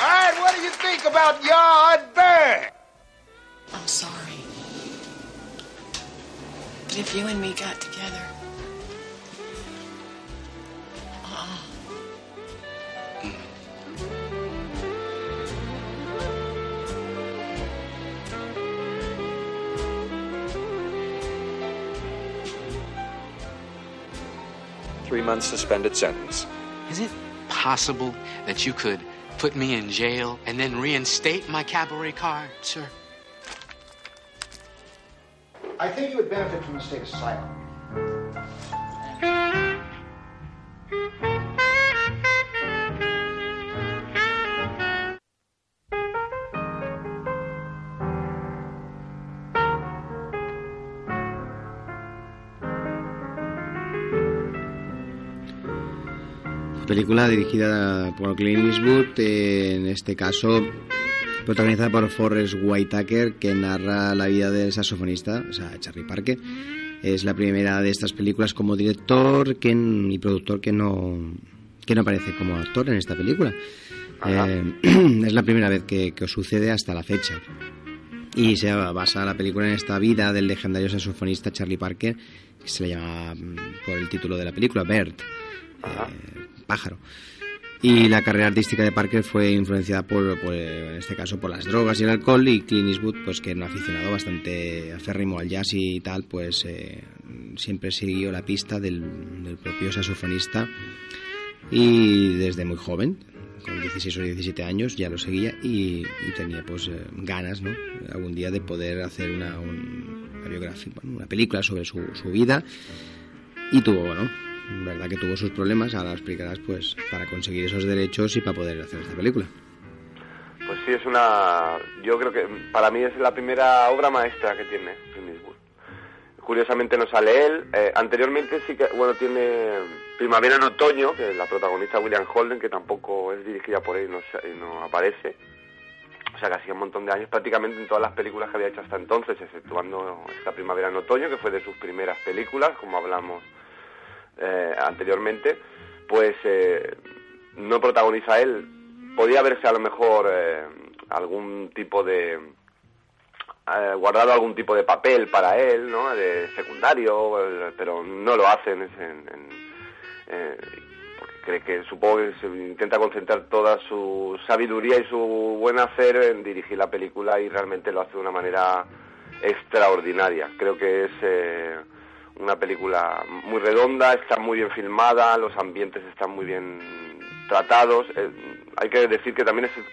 [SPEAKER 6] All right, what do you think about Yard Bear?
[SPEAKER 17] I'm sorry. But if you and me got together.
[SPEAKER 18] Three month suspended sentence.
[SPEAKER 19] Is it possible that you could put me in jail and then reinstate my cabaret card, sir?
[SPEAKER 6] I think you would benefit from the state of asylum.
[SPEAKER 7] Película dirigida por Clint Eastwood, en este caso protagonizada por Forrest Whitaker, que narra la vida del saxofonista, o sea, Charlie Parker. Es la primera de estas películas como director que, y productor que no, que no aparece como actor en esta película. Eh, es la primera vez que, que os sucede hasta la fecha. Y se basa la película en esta vida del legendario saxofonista Charlie Parker, que se le llama mm, por el título de la película, Bert, pájaro. Y la carrera artística de Parker fue influenciada por, por, en este caso, por las drogas y el alcohol y Clint Eastwood, pues que era un aficionado bastante aférrimo al jazz y tal, pues eh, siempre siguió la pista del, del propio saxofonista y desde muy joven, con 16 o 17 años, ya lo seguía y, y tenía pues eh, ganas, ¿no? Algún día de poder hacer una, un- una biografía, bueno, una película sobre su, su vida y tuvo, ¿no? Verdad que tuvo sus problemas, ahora lo explicarás pues para conseguir esos derechos y para poder hacer esta película.
[SPEAKER 9] Pues sí, es una... Yo creo que para mí es la primera obra maestra que tiene Clint Eastwood. Curiosamente no sale él. eh, anteriormente sí que, bueno, tiene Primavera en Otoño, que la protagonista William Holden, que tampoco es dirigida por él y no, y no aparece. O sea, hacía un montón de años, prácticamente en todas las películas que había hecho hasta entonces, exceptuando esta Primavera en Otoño, que fue de sus primeras películas, como hablamos eh, anteriormente, pues eh, no protagoniza él. Podía verse a lo mejor eh, algún tipo de... eh, guardado algún tipo de papel para él, ¿no? De secundario, pero no lo hace en, eh, cree que supongo que se intenta concentrar toda su sabiduría y su buen hacer en dirigir la película y realmente lo hace de una manera extraordinaria. Creo que es una película muy redonda, está muy bien filmada, los ambientes están muy bien tratados. Eh, hay que decir que también es,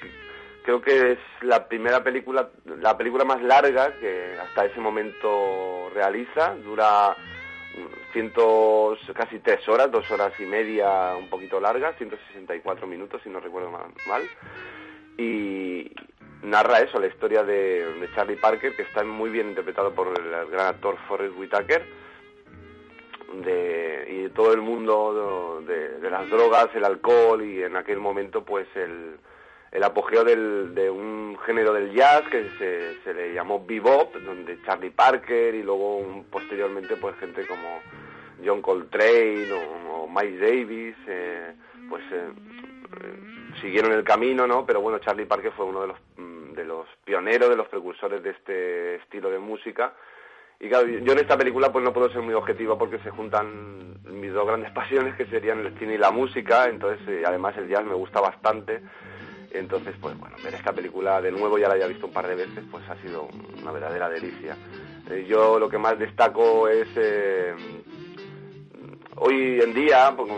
[SPEAKER 9] creo que es la primera película, la película más larga que hasta ese momento realiza. Dura mm, cientos, casi tres horas, dos horas y media, un poquito larga, 164 minutos si no recuerdo mal. Y narra eso, la historia de, de Charlie Parker, que está muy bien interpretado por el gran actor Forrest Whitaker de, y todo el mundo de, de las drogas, el alcohol y en aquel momento pues el, el apogeo del, de un género del jazz que se, se le llamó bebop, donde Charlie Parker y luego posteriormente pues gente como John Coltrane o, o Miles Davis, eh, pues eh, eh, siguieron el camino, ¿no? Pero bueno, Charlie Parker fue uno de los, mm, de los pioneros, de los precursores de este estilo de música. Y claro, yo en esta película pues no puedo ser muy objetivo porque se juntan mis dos grandes pasiones que serían el cine y la música, entonces eh, además el jazz me gusta bastante. Entonces, pues bueno, ver esta película de nuevo, ya la había visto un par de veces, pues ha sido una verdadera delicia. Eh, yo lo que más destaco es eh, hoy en día, pues,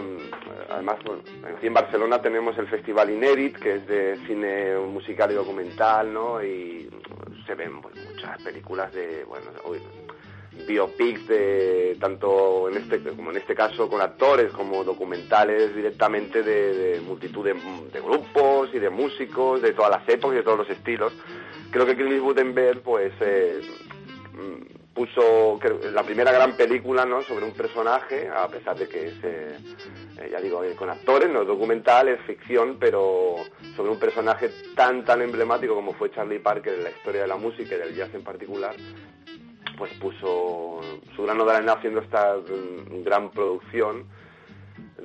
[SPEAKER 9] además aquí en Barcelona tenemos el Festival Inédit, que es de cine musical y documental, ¿no? Y se ven pues, muchas películas de, bueno, hoy biopics de tanto en este como en este caso con actores como documentales directamente de, de multitud de, de grupos y de músicos de todas las épocas y de todos los estilos. Creo que Clint Eastwood pues eh, mm, puso la primera gran película no sobre un personaje a pesar de que es eh, eh, ya digo con actores no es documental es ficción pero sobre un personaje tan tan emblemático como fue Charlie Parker en la historia de la música y del jazz en particular pues puso su grano de arena haciendo esta gran producción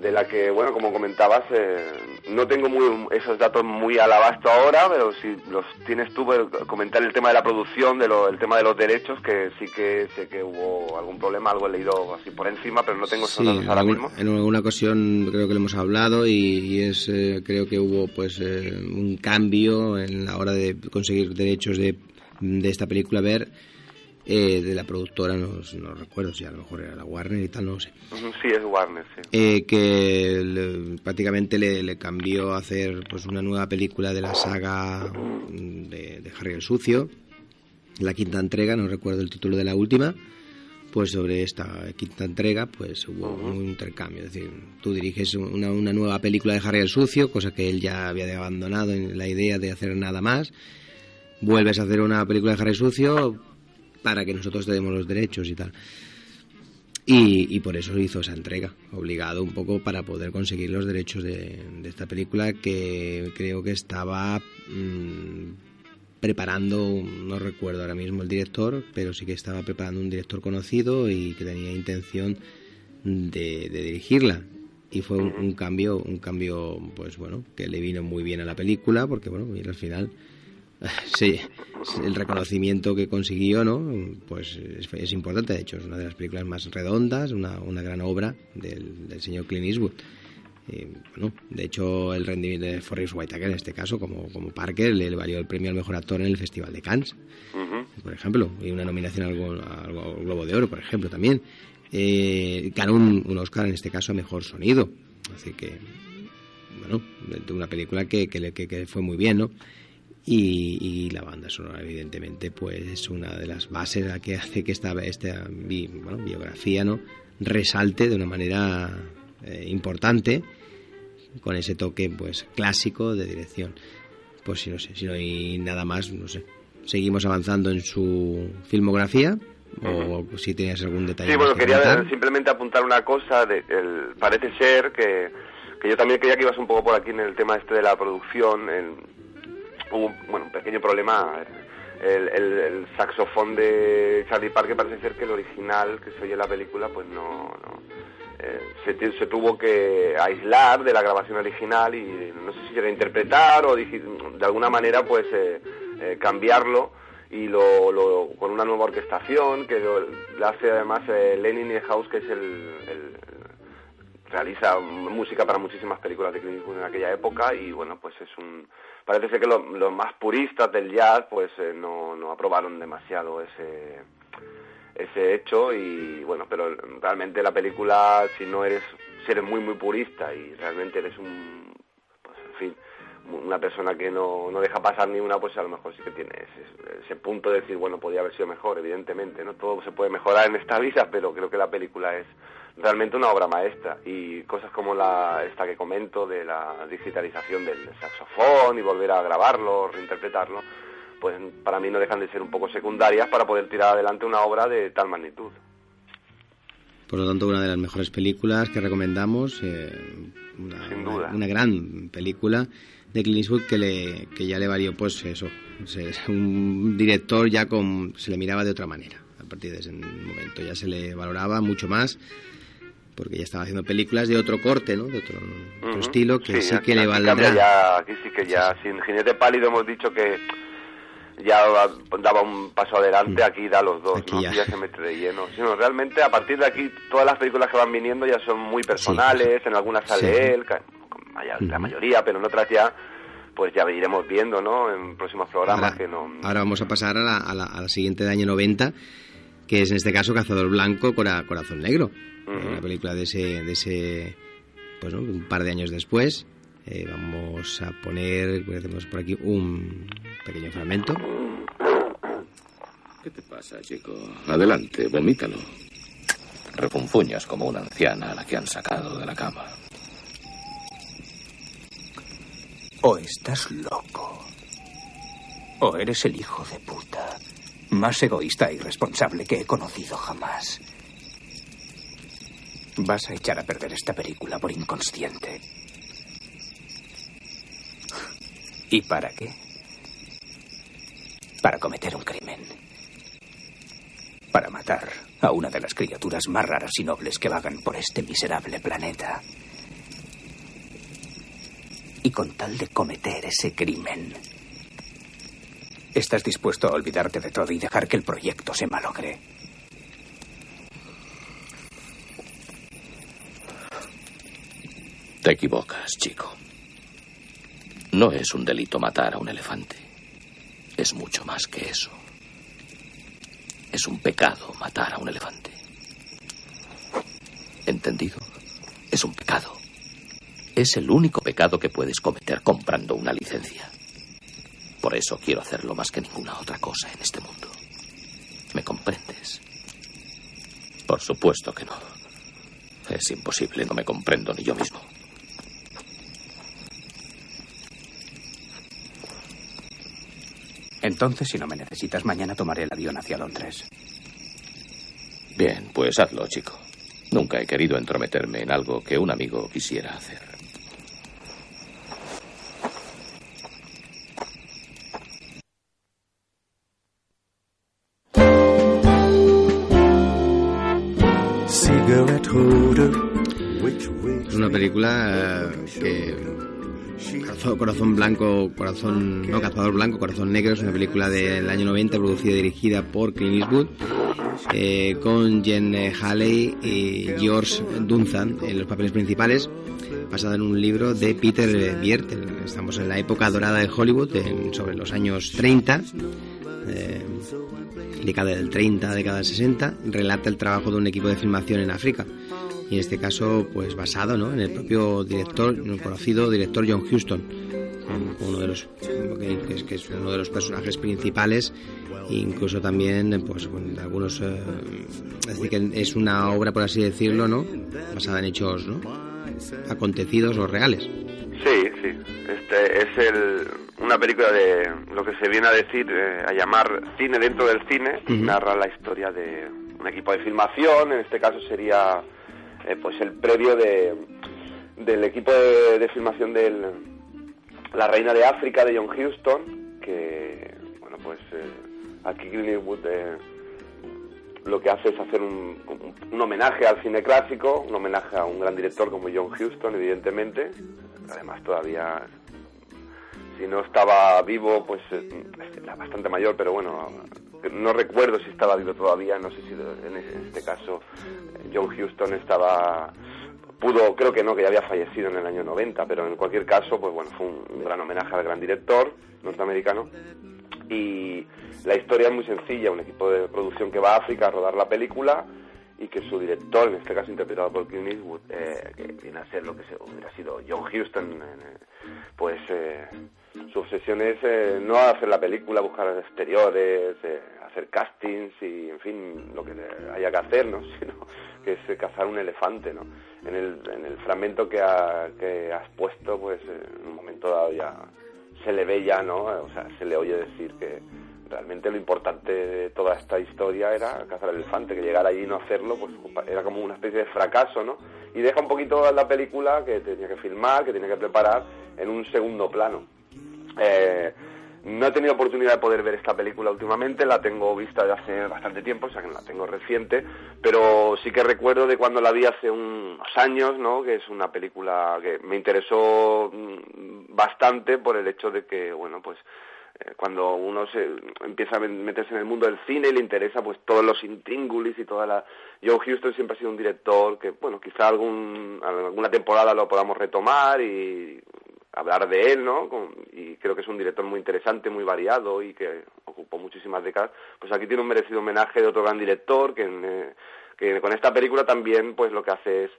[SPEAKER 9] de la que, bueno, como comentabas, eh, no tengo muy, esos datos muy al abasto ahora, pero si los tienes tú, pues, comentar el tema de la producción, de lo, el tema de los derechos, que sí que sé que hubo algún problema, algo he leído así por encima, pero no tengo esos
[SPEAKER 7] Sí,
[SPEAKER 9] datos ahora
[SPEAKER 7] algún-
[SPEAKER 9] mismo.
[SPEAKER 7] en alguna ocasión creo que lo hemos hablado y, y es eh, creo que hubo pues eh, un cambio en la hora de conseguir derechos de, de esta película ver eh, de la productora no, no recuerdo si a lo mejor era la Warner y tal no lo sé.
[SPEAKER 9] Sí, es Warner, sí.
[SPEAKER 7] eh, que le- prácticamente le, le cambió a hacer pues una nueva película de la saga mm, de, de Harry el Sucio, la quinta entrega, no recuerdo el título de la última, pues sobre esta quinta entrega pues hubo un intercambio, es decir, tú diriges una, una nueva película de Harry el Sucio, cosa que él ya había abandonado en la idea de hacer nada más, vuelves a hacer una película de Harry el Sucio para que nosotros te demos los derechos y tal. Y, y por eso hizo esa entrega, obligado un poco para poder conseguir los derechos de, de esta película que creo que estaba mm, preparando, no recuerdo ahora mismo el director, pero sí que estaba preparando un director conocido y que tenía intención de, de dirigirla. Y fue un, un cambio, un cambio, pues bueno, que le vino muy bien a la película, porque bueno, al final sí, el reconocimiento que consiguió, ¿no? Pues es, es importante, de hecho, es una de las películas más redondas, una, una gran obra del, del señor Clint Eastwood. Y, bueno, de hecho, el rendimiento de Forrest Whitaker en este caso, como, como Parker, le, le valió el premio al mejor actor en el Festival de Cannes, por ejemplo, y una nominación al, Glo- al Glo- al Globo de Oro, por ejemplo, también. Eh, ganó un, un Oscar en este caso a mejor sonido, así que, bueno, de una película que, que, que- que fue muy bien, ¿no? Y, y la banda sonora, evidentemente, pues es una de las bases a que hace que esta, esta bi- bueno, biografía no resalte de una manera eh, importante con ese toque pues clásico de dirección. Pues si no sé, si no hay nada más, no sé. Seguimos avanzando en su filmografía o si tenías algún detalle.
[SPEAKER 9] Sí, bueno,
[SPEAKER 7] que
[SPEAKER 9] quería
[SPEAKER 7] comentar.
[SPEAKER 9] simplemente apuntar una cosa. De, el- parece ser que, que yo también creía que ibas un poco por aquí en el tema este de la producción. el- hubo un, bueno, un pequeño problema. El, el- el saxofón de Charlie Parker parece ser que el original que se oye en la película, pues no. no, eh, se, tu- se tuvo que aislar de la grabación original y no sé si era interpretar o de alguna manera pues eh, eh, cambiarlo y lo, lo- con una nueva orquestación que lo, hace además eh, Lenin House que es el- realiza música para muchísimas películas de Clint Eastwood en aquella época y bueno pues es un parece ser que lo- los más puristas del jazz pues eh, no, no aprobaron demasiado ese ese hecho y bueno pero realmente la película si no eres si eres muy muy purista y realmente eres un pues en fin una persona que no, no deja pasar ni una pues a lo mejor sí que tiene ese, ese punto de decir bueno podía haber sido mejor evidentemente no todo se puede mejorar en esta vida pero creo que la película es realmente una obra maestra y cosas como la esta que comento de la digitalización del saxofón y volver a grabarlo reinterpretarlo pues para mí no dejan de ser un poco secundarias para poder tirar adelante una obra de tal magnitud
[SPEAKER 7] Por lo tanto, una de las mejores películas que recomendamos, eh, una,
[SPEAKER 9] Sin duda.
[SPEAKER 7] una- una gran película de Clint Eastwood que, le, que ya le valió, pues eso, un director ya con, se le miraba de otra manera. A partir de ese momento ya se le valoraba mucho más porque ya estaba haciendo películas de otro corte, ¿no? De otro, estilo que sí, que le valdrá.
[SPEAKER 9] ya, aquí sí que ya, sin Jinete Pálido hemos dicho que ya daba un paso adelante, aquí da los dos,
[SPEAKER 7] Mm. Aquí
[SPEAKER 9] ¿no?
[SPEAKER 7] ya.
[SPEAKER 9] Ya se mete de lleno. Realmente a partir de aquí todas las películas que van viniendo ya son muy personales, en algunas sale
[SPEAKER 7] Sí.
[SPEAKER 9] él, la mayoría, pero en otras ya pues ya iremos viendo, ¿no? En próximos programas
[SPEAKER 7] Ahora-
[SPEAKER 9] que no...
[SPEAKER 7] Ahora vamos a pasar a la, a la- a la siguiente de año 90, que es en este caso Cazador Blanco, Cora- Corazón Negro.
[SPEAKER 9] Ujú.
[SPEAKER 7] Una película de ese, de ese pues, ¿no? un par de años después. Eh, vamos a poner, hacemos por aquí un pequeño fragmento.
[SPEAKER 10] ¿Qué te pasa, chico? Adelante, vomítalo. Refunfuñas como una anciana a la que han sacado de la cama.
[SPEAKER 20] O estás loco. O eres el hijo de puta más egoísta e irresponsable que he conocido jamás. Vas a echar a perder esta película por inconsciente. ¿Y para qué? Para cometer un crimen. Para matar a una de las criaturas más raras y nobles que vagan por este miserable planeta. Y con tal de cometer ese crimen, estás dispuesto a olvidarte de todo y dejar que el proyecto se malogre.
[SPEAKER 10] Te equivocas, chico. No es un delito matar a un elefante. Es mucho más que eso. Es un pecado matar a un elefante. ¿Entendido? Es un pecado. Es el único pecado que puedes cometer comprando una licencia. Por eso quiero hacerlo más que ninguna otra cosa en este mundo. ¿Me comprendes? Por supuesto que no. Es imposible, no me comprendo ni yo mismo.
[SPEAKER 20] Entonces, si no me necesitas, mañana tomaré el avión hacia Londres.
[SPEAKER 10] Bien, pues hazlo, chico. Nunca he querido entrometerme en algo que un amigo quisiera hacer.
[SPEAKER 7] Es una película eh, que Corazón, Corazón Blanco, Corazón, no, Cazador Blanco, Corazón Negro, es una película del año 90 producida y dirigida por Clint Eastwood eh, con Jen Haley y George Dunzan en los papeles principales basada en un libro de Peter Biert. Estamos en la época dorada de Hollywood, en- sobre los años 30, eh, década del 30, década del 60, relata el trabajo de un equipo de filmación en África. Y en este caso, pues basado ¿no? en el propio director, el conocido director John Huston, uno de los que, es, uno de los personajes principales, incluso también, pues bueno, algunos, eh, es decir, que es una obra, por así decirlo, ¿no? Basada en hechos, ¿no? Acontecidos o reales.
[SPEAKER 9] Sí, sí. Este es el, una película de lo que se viene a decir, eh, a llamar cine dentro del cine. Narra la historia de un equipo de filmación. En este caso sería eh, pues el previo de, del equipo de, de filmación del La Reina de África de John Huston. Que, bueno, pues eh, aquí Eastwood eh, lo que hace es hacer un, un- un homenaje al cine clásico, un homenaje a un gran director como John Huston, evidentemente. Además, todavía, si no estaba vivo, pues eh, era bastante mayor, pero bueno, no recuerdo si estaba vivo todavía, no sé si en este caso eh, John Huston estaba pudo, creo que no, que ya había fallecido en el año 90, pero en cualquier caso, pues bueno, fue un, un gran homenaje al gran director norteamericano. Y la historia es muy sencilla, un equipo de producción que va a África a rodar la película y que su director, en este caso interpretado por Clint Eastwood, eh, que viene a ser lo que se, hubiera sido John Huston, eh, pues eh, su obsesión es eh, no hacer la película, buscar exteriores, eh, hacer castings y, en fin, lo que haya que hacer, ¿no? Sino que es cazar un elefante, ¿no? En el, en el fragmento que, ha- que has puesto, pues eh, en un momento dado ya se le ve ya, ¿no? O sea, se le oye decir que realmente lo importante de toda esta historia era cazar el elefante, que llegar allí y no hacerlo, pues era como una especie de fracaso, ¿no? Y deja un poquito la película que tenía que filmar, que tenía que preparar en un segundo plano. Eh, no he tenido oportunidad de poder ver esta película últimamente, la tengo vista de hace bastante tiempo, o sea que la tengo reciente, pero sí que recuerdo de cuando la vi hace unos años, ¿no? Que es una película que me interesó mm, bastante por el hecho de que, bueno, pues eh, cuando uno se empieza a meterse en el mundo del cine y le interesa pues todos los intríngulis y toda la Joe Houston siempre ha sido un director que bueno quizá algún alguna temporada lo podamos retomar y hablar de él no y creo que es un director muy interesante muy variado y que ocupó muchísimas décadas pues aquí tiene un merecido homenaje de otro gran director que, en, eh, que con esta película también pues lo que hace es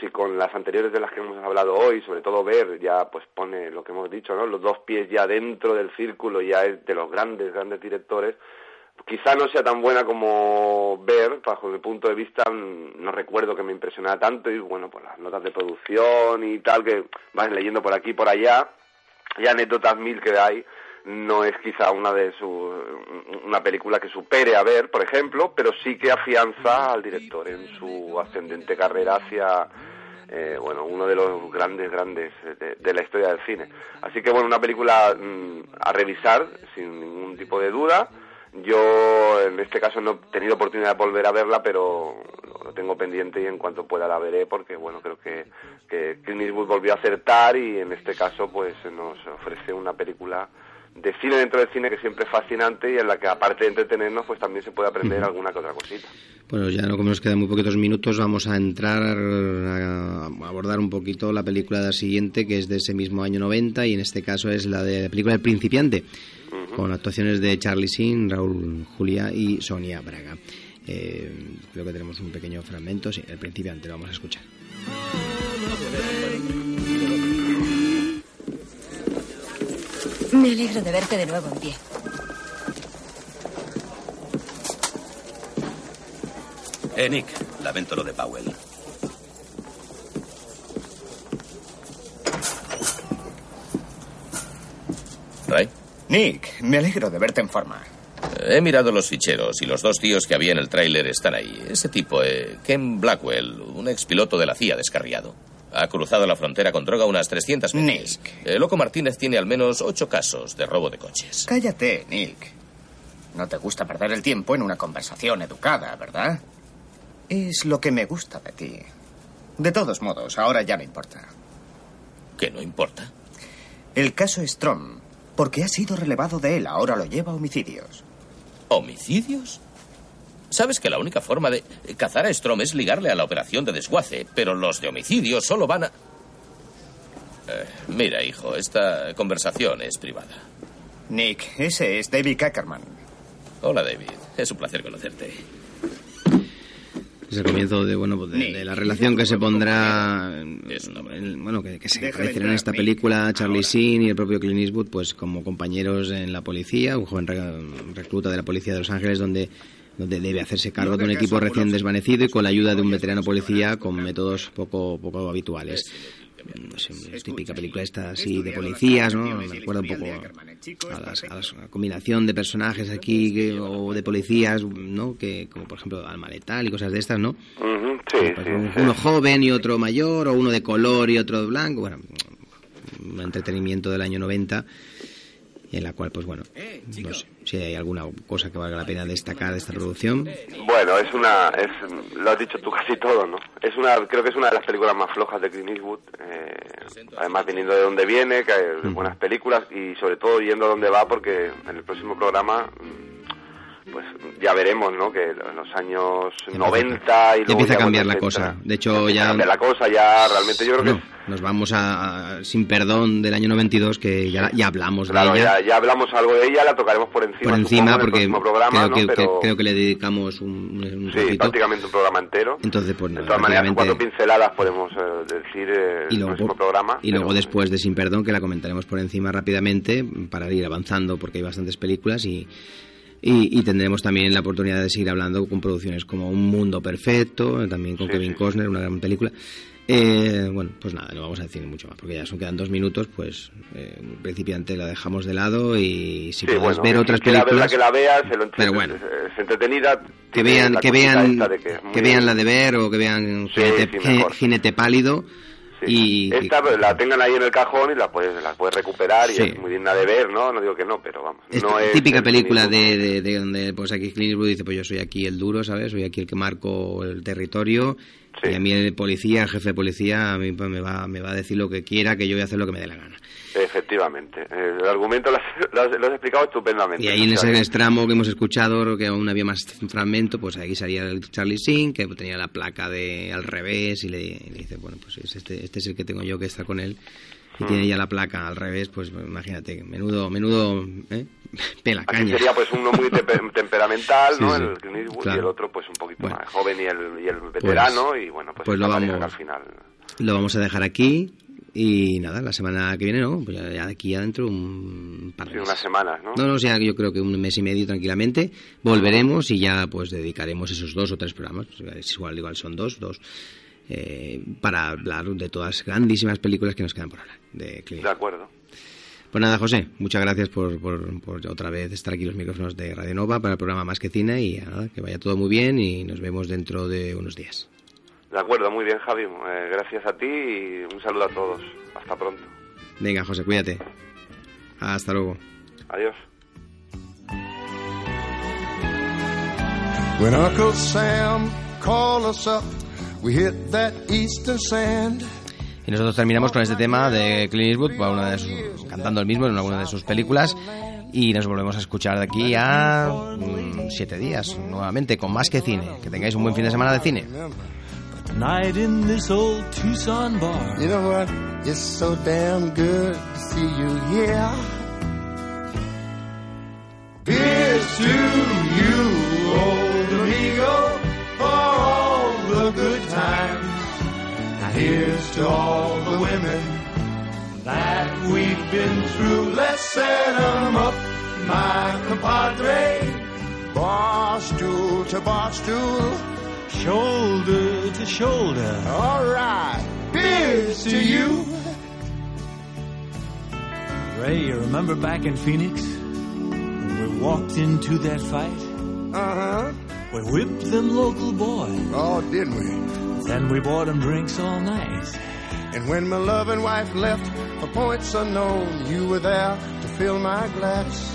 [SPEAKER 9] si con las anteriores de las que hemos hablado hoy, sobre todo ver, ya pues pone lo que hemos dicho, ¿no? Los dos pies ya dentro del círculo, ya es de los grandes, grandes directores, quizá no sea tan buena como ver, bajo mi punto de vista, mm, no recuerdo que me impresionara tanto y bueno, pues las notas de producción y tal que vas leyendo por aquí y por allá, y anécdotas mil que hay, no es quizá una de su, una película que supere a ver, por ejemplo, pero sí que afianza al director en su ascendente carrera hacia eh, bueno, uno de los grandes, grandes de, de la historia del cine. Así que bueno, una película mm, a revisar sin ningún tipo de duda. Yo en este caso no he tenido oportunidad de volver a verla, pero lo, tengo pendiente y en cuanto pueda la veré porque bueno, creo que, que Clint Eastwood volvió a acertar y en este caso pues nos ofrece una película de cine dentro del cine que siempre es fascinante y en la que aparte de entretenernos pues también se puede aprender alguna que otra cosita.
[SPEAKER 7] Bueno, ya no como nos quedan muy poquitos minutos, vamos a entrar a abordar un poquito la película siguiente, que es de ese mismo año 90, y en este caso es la de la película El Principiante, con actuaciones de Charlie Sin, Raúl Julia y Sonia Braga. Eh, creo que tenemos un pequeño fragmento, sí, El Principiante, lo vamos a escuchar.
[SPEAKER 2] Me alegro de verte de nuevo en pie.
[SPEAKER 21] Eh, Nick, lamento lo de Powell.
[SPEAKER 22] ¿Ray? Nick, me alegro de verte en forma.
[SPEAKER 10] He mirado los ficheros y los dos tíos que había en el tráiler están ahí. Ese tipo, eh, Ken Blackwell, un expiloto de la CIA descarriado. Ha cruzado la frontera con droga unas 300 veces. El Loco Martínez tiene al menos ocho casos de robo de coches.
[SPEAKER 22] Cállate, Nick. No te gusta perder el tiempo en una conversación educada, ¿verdad? Es lo que me gusta de ti. De todos modos, ahora ya no importa.
[SPEAKER 10] ¿Qué no importa?
[SPEAKER 22] El caso Strom, porque ha sido relevado de él, ahora lo lleva a homicidios.
[SPEAKER 10] ¿Homicidios? Sabes que la única forma de cazar a Strom es ligarle a la operación de desguace, pero los de homicidio solo van a... Eh, mira, hijo, esta conversación es privada.
[SPEAKER 22] Nick, ese es David Ackerman.
[SPEAKER 10] Hola, David. Es un placer conocerte.
[SPEAKER 7] Es el comienzo de, bueno, pues de, de la relación que se pondrá, el- bueno, que, que se aparecerá en esta película Charlie Sheen y el propio Clint Eastwood, pues como compañeros en la policía, un joven re- recluta de la policía de Los Ángeles, donde donde debe hacerse cargo de un equipo recién desvanecido y con la ayuda de un veterano policía con métodos poco poco habituales. No sé, es típica película esta así de policías, ¿no? Me recuerda un poco a, las- a las- a la combinación de personajes aquí que- o de policías, ¿no? Que como por ejemplo Alma Letal y cosas de estas, ¿no?
[SPEAKER 9] Sí,
[SPEAKER 7] Pues
[SPEAKER 9] sí,
[SPEAKER 7] un-
[SPEAKER 9] sí.
[SPEAKER 7] uno joven y otro mayor, o uno de color y otro de blanco, bueno, un entretenimiento del año 90 en la cual, pues bueno, no sé si hay alguna cosa que valga la pena destacar de esta producción.
[SPEAKER 9] Bueno, es una, es, lo has dicho tú casi todo, ¿no? Es una, creo que es una de las películas más flojas de Clint Eastwood, eh, además viniendo de donde viene, que hay buenas películas y sobre todo yendo a donde va porque en el próximo programa, pues ya veremos, ¿no? Que en los años 90 y
[SPEAKER 7] Ya
[SPEAKER 9] luego
[SPEAKER 7] empieza a
[SPEAKER 9] ya,
[SPEAKER 7] cambiar la cosa.
[SPEAKER 9] 80,
[SPEAKER 7] De hecho, ya
[SPEAKER 9] cambia la cosa, ya realmente yo creo que
[SPEAKER 7] no, nos vamos a, a Sin Perdón del año 92, que ya, ya hablamos
[SPEAKER 9] Claro,
[SPEAKER 7] de ella.
[SPEAKER 9] ya, ya hablamos algo de ella, la tocaremos por encima,
[SPEAKER 7] por encima,
[SPEAKER 9] supongo, en el
[SPEAKER 7] porque
[SPEAKER 9] programa,
[SPEAKER 7] creo,
[SPEAKER 9] ¿no?
[SPEAKER 7] que,
[SPEAKER 9] Pero-
[SPEAKER 7] que- creo que le dedicamos un, un
[SPEAKER 9] Sí,
[SPEAKER 7] ratito.
[SPEAKER 9] prácticamente un programa entero.
[SPEAKER 7] Entonces, pues
[SPEAKER 9] De
[SPEAKER 7] nada,
[SPEAKER 9] todas maneras,
[SPEAKER 7] prácticamente-
[SPEAKER 9] cuatro pinceladas podemos eh, decir eh,
[SPEAKER 7] y
[SPEAKER 9] el
[SPEAKER 7] luego,
[SPEAKER 9] próximo programa.
[SPEAKER 7] y luego después de Sin Perdón, que la comentaremos por encima rápidamente para ir avanzando, porque hay bastantes películas y, y, y tendremos también la oportunidad de seguir hablando con producciones como Un Mundo Perfecto, también con Kevin Costner, una gran película. Eh, bueno, pues nada, no vamos a decir mucho más, porque ya son quedan dos minutos, pues eh, principiante la dejamos de lado y si
[SPEAKER 9] Sí,
[SPEAKER 7] puedes
[SPEAKER 9] bueno,
[SPEAKER 7] ver otras películas,
[SPEAKER 9] que la vea, se lo entre-
[SPEAKER 7] pero bueno.
[SPEAKER 9] es entretenida.
[SPEAKER 7] que vean que vean
[SPEAKER 9] que
[SPEAKER 7] vean la de ver o que vean
[SPEAKER 9] Sí,
[SPEAKER 7] jinete,
[SPEAKER 9] sí, mejor.
[SPEAKER 7] jinete pálido y
[SPEAKER 9] Esta pues, la tengan ahí en el cajón y la puedes, la puedes recuperar y es muy digna de ver, ¿no? No digo que no, pero vamos.
[SPEAKER 7] Es
[SPEAKER 9] no es
[SPEAKER 7] típica
[SPEAKER 9] el
[SPEAKER 7] película de, de donde pues aquí Clint Eastwood dice pues yo soy aquí el duro sabes soy aquí el que marco el territorio y a mí el policía el jefe de policía a mí pues, me va me va a decir lo que quiera que yo voy a hacer lo que me dé la gana
[SPEAKER 9] Efectivamente. El argumento lo has, lo has- lo has explicado estupendamente.
[SPEAKER 7] y ahí en ese tramo que hemos escuchado que aún había más fragmento pues aquí salía el Charlie Sin que tenía la placa de al revés y le, y le dice bueno pues es este este es el que tengo yo que estar con él y
[SPEAKER 9] Mm.
[SPEAKER 7] tiene ya la placa al revés pues imagínate menudo menudo ¿eh? pela
[SPEAKER 9] Aquí sería pues uno muy temperamental,
[SPEAKER 7] Sí,
[SPEAKER 9] ¿no?
[SPEAKER 7] sí,
[SPEAKER 9] el Clint Eastwood, y
[SPEAKER 7] claro.
[SPEAKER 9] el otro pues un poquito
[SPEAKER 7] Bueno.
[SPEAKER 9] más joven y el, y el veterano y bueno, pues,
[SPEAKER 7] pues lo vamos-
[SPEAKER 9] al final...
[SPEAKER 7] Lo vamos a dejar aquí
[SPEAKER 14] Y nada, la semana que viene no, pues ya, ya de aquí adentro un par de
[SPEAKER 9] Sí, unas semanas, ¿no?
[SPEAKER 14] No, no, o sea, yo creo que un mes y medio tranquilamente volveremos y ya pues dedicaremos esos dos o tres programas, es igual, igual son dos, dos, eh, para hablar de todas las grandísimas películas que nos quedan por hablar. De Clint
[SPEAKER 9] De acuerdo.
[SPEAKER 14] Pues nada, José, muchas gracias por, por, por otra vez estar aquí en los micrófonos de Radio Nova para el programa Más que Cine y nada, que vaya todo muy bien y nos vemos dentro de unos días.
[SPEAKER 9] De acuerdo, muy bien, Javi. Eh, gracias a ti y un saludo a todos. Hasta pronto.
[SPEAKER 14] Venga, José, cuídate. Hasta luego.
[SPEAKER 9] Adiós.
[SPEAKER 6] When Uncle Sam called us up, we hit that eastern sand.
[SPEAKER 7] Y nosotros terminamos con este tema de Clint Eastwood, para una de sus- cantando el mismo en alguna de sus películas. Y nos volvemos a escuchar de aquí a mm, siete días, nuevamente, con más que cine. Que tengáis un buen fin de semana de cine.
[SPEAKER 23] Night in this old Tucson bar.
[SPEAKER 6] You know what? It's so damn good to see you here. Here's to here's to all the women that we've been through. Let's set 'em up, my compadre. Bar stool to bar stool.
[SPEAKER 23] Shoulder to shoulder.
[SPEAKER 6] All right. Here's to you.
[SPEAKER 23] Ray, you remember back in Phoenix? When we walked into that fight?
[SPEAKER 6] Uh huh.
[SPEAKER 23] We whipped them local boys.
[SPEAKER 6] Oh, didn't we?
[SPEAKER 23] Then we bought them drinks all night.
[SPEAKER 6] And when my loving wife left for points unknown, you were there to fill my glass.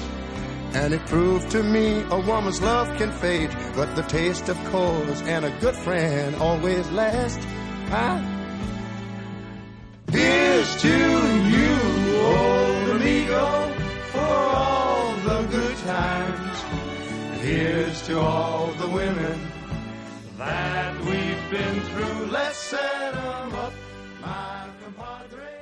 [SPEAKER 6] And it proved to me a woman's love can fade, but the taste of coals and a good friend always last. Huh? Here's to you, old amigo, for all the good times. And here's to all the women that we've been through. Let's set 'em up, my compadre.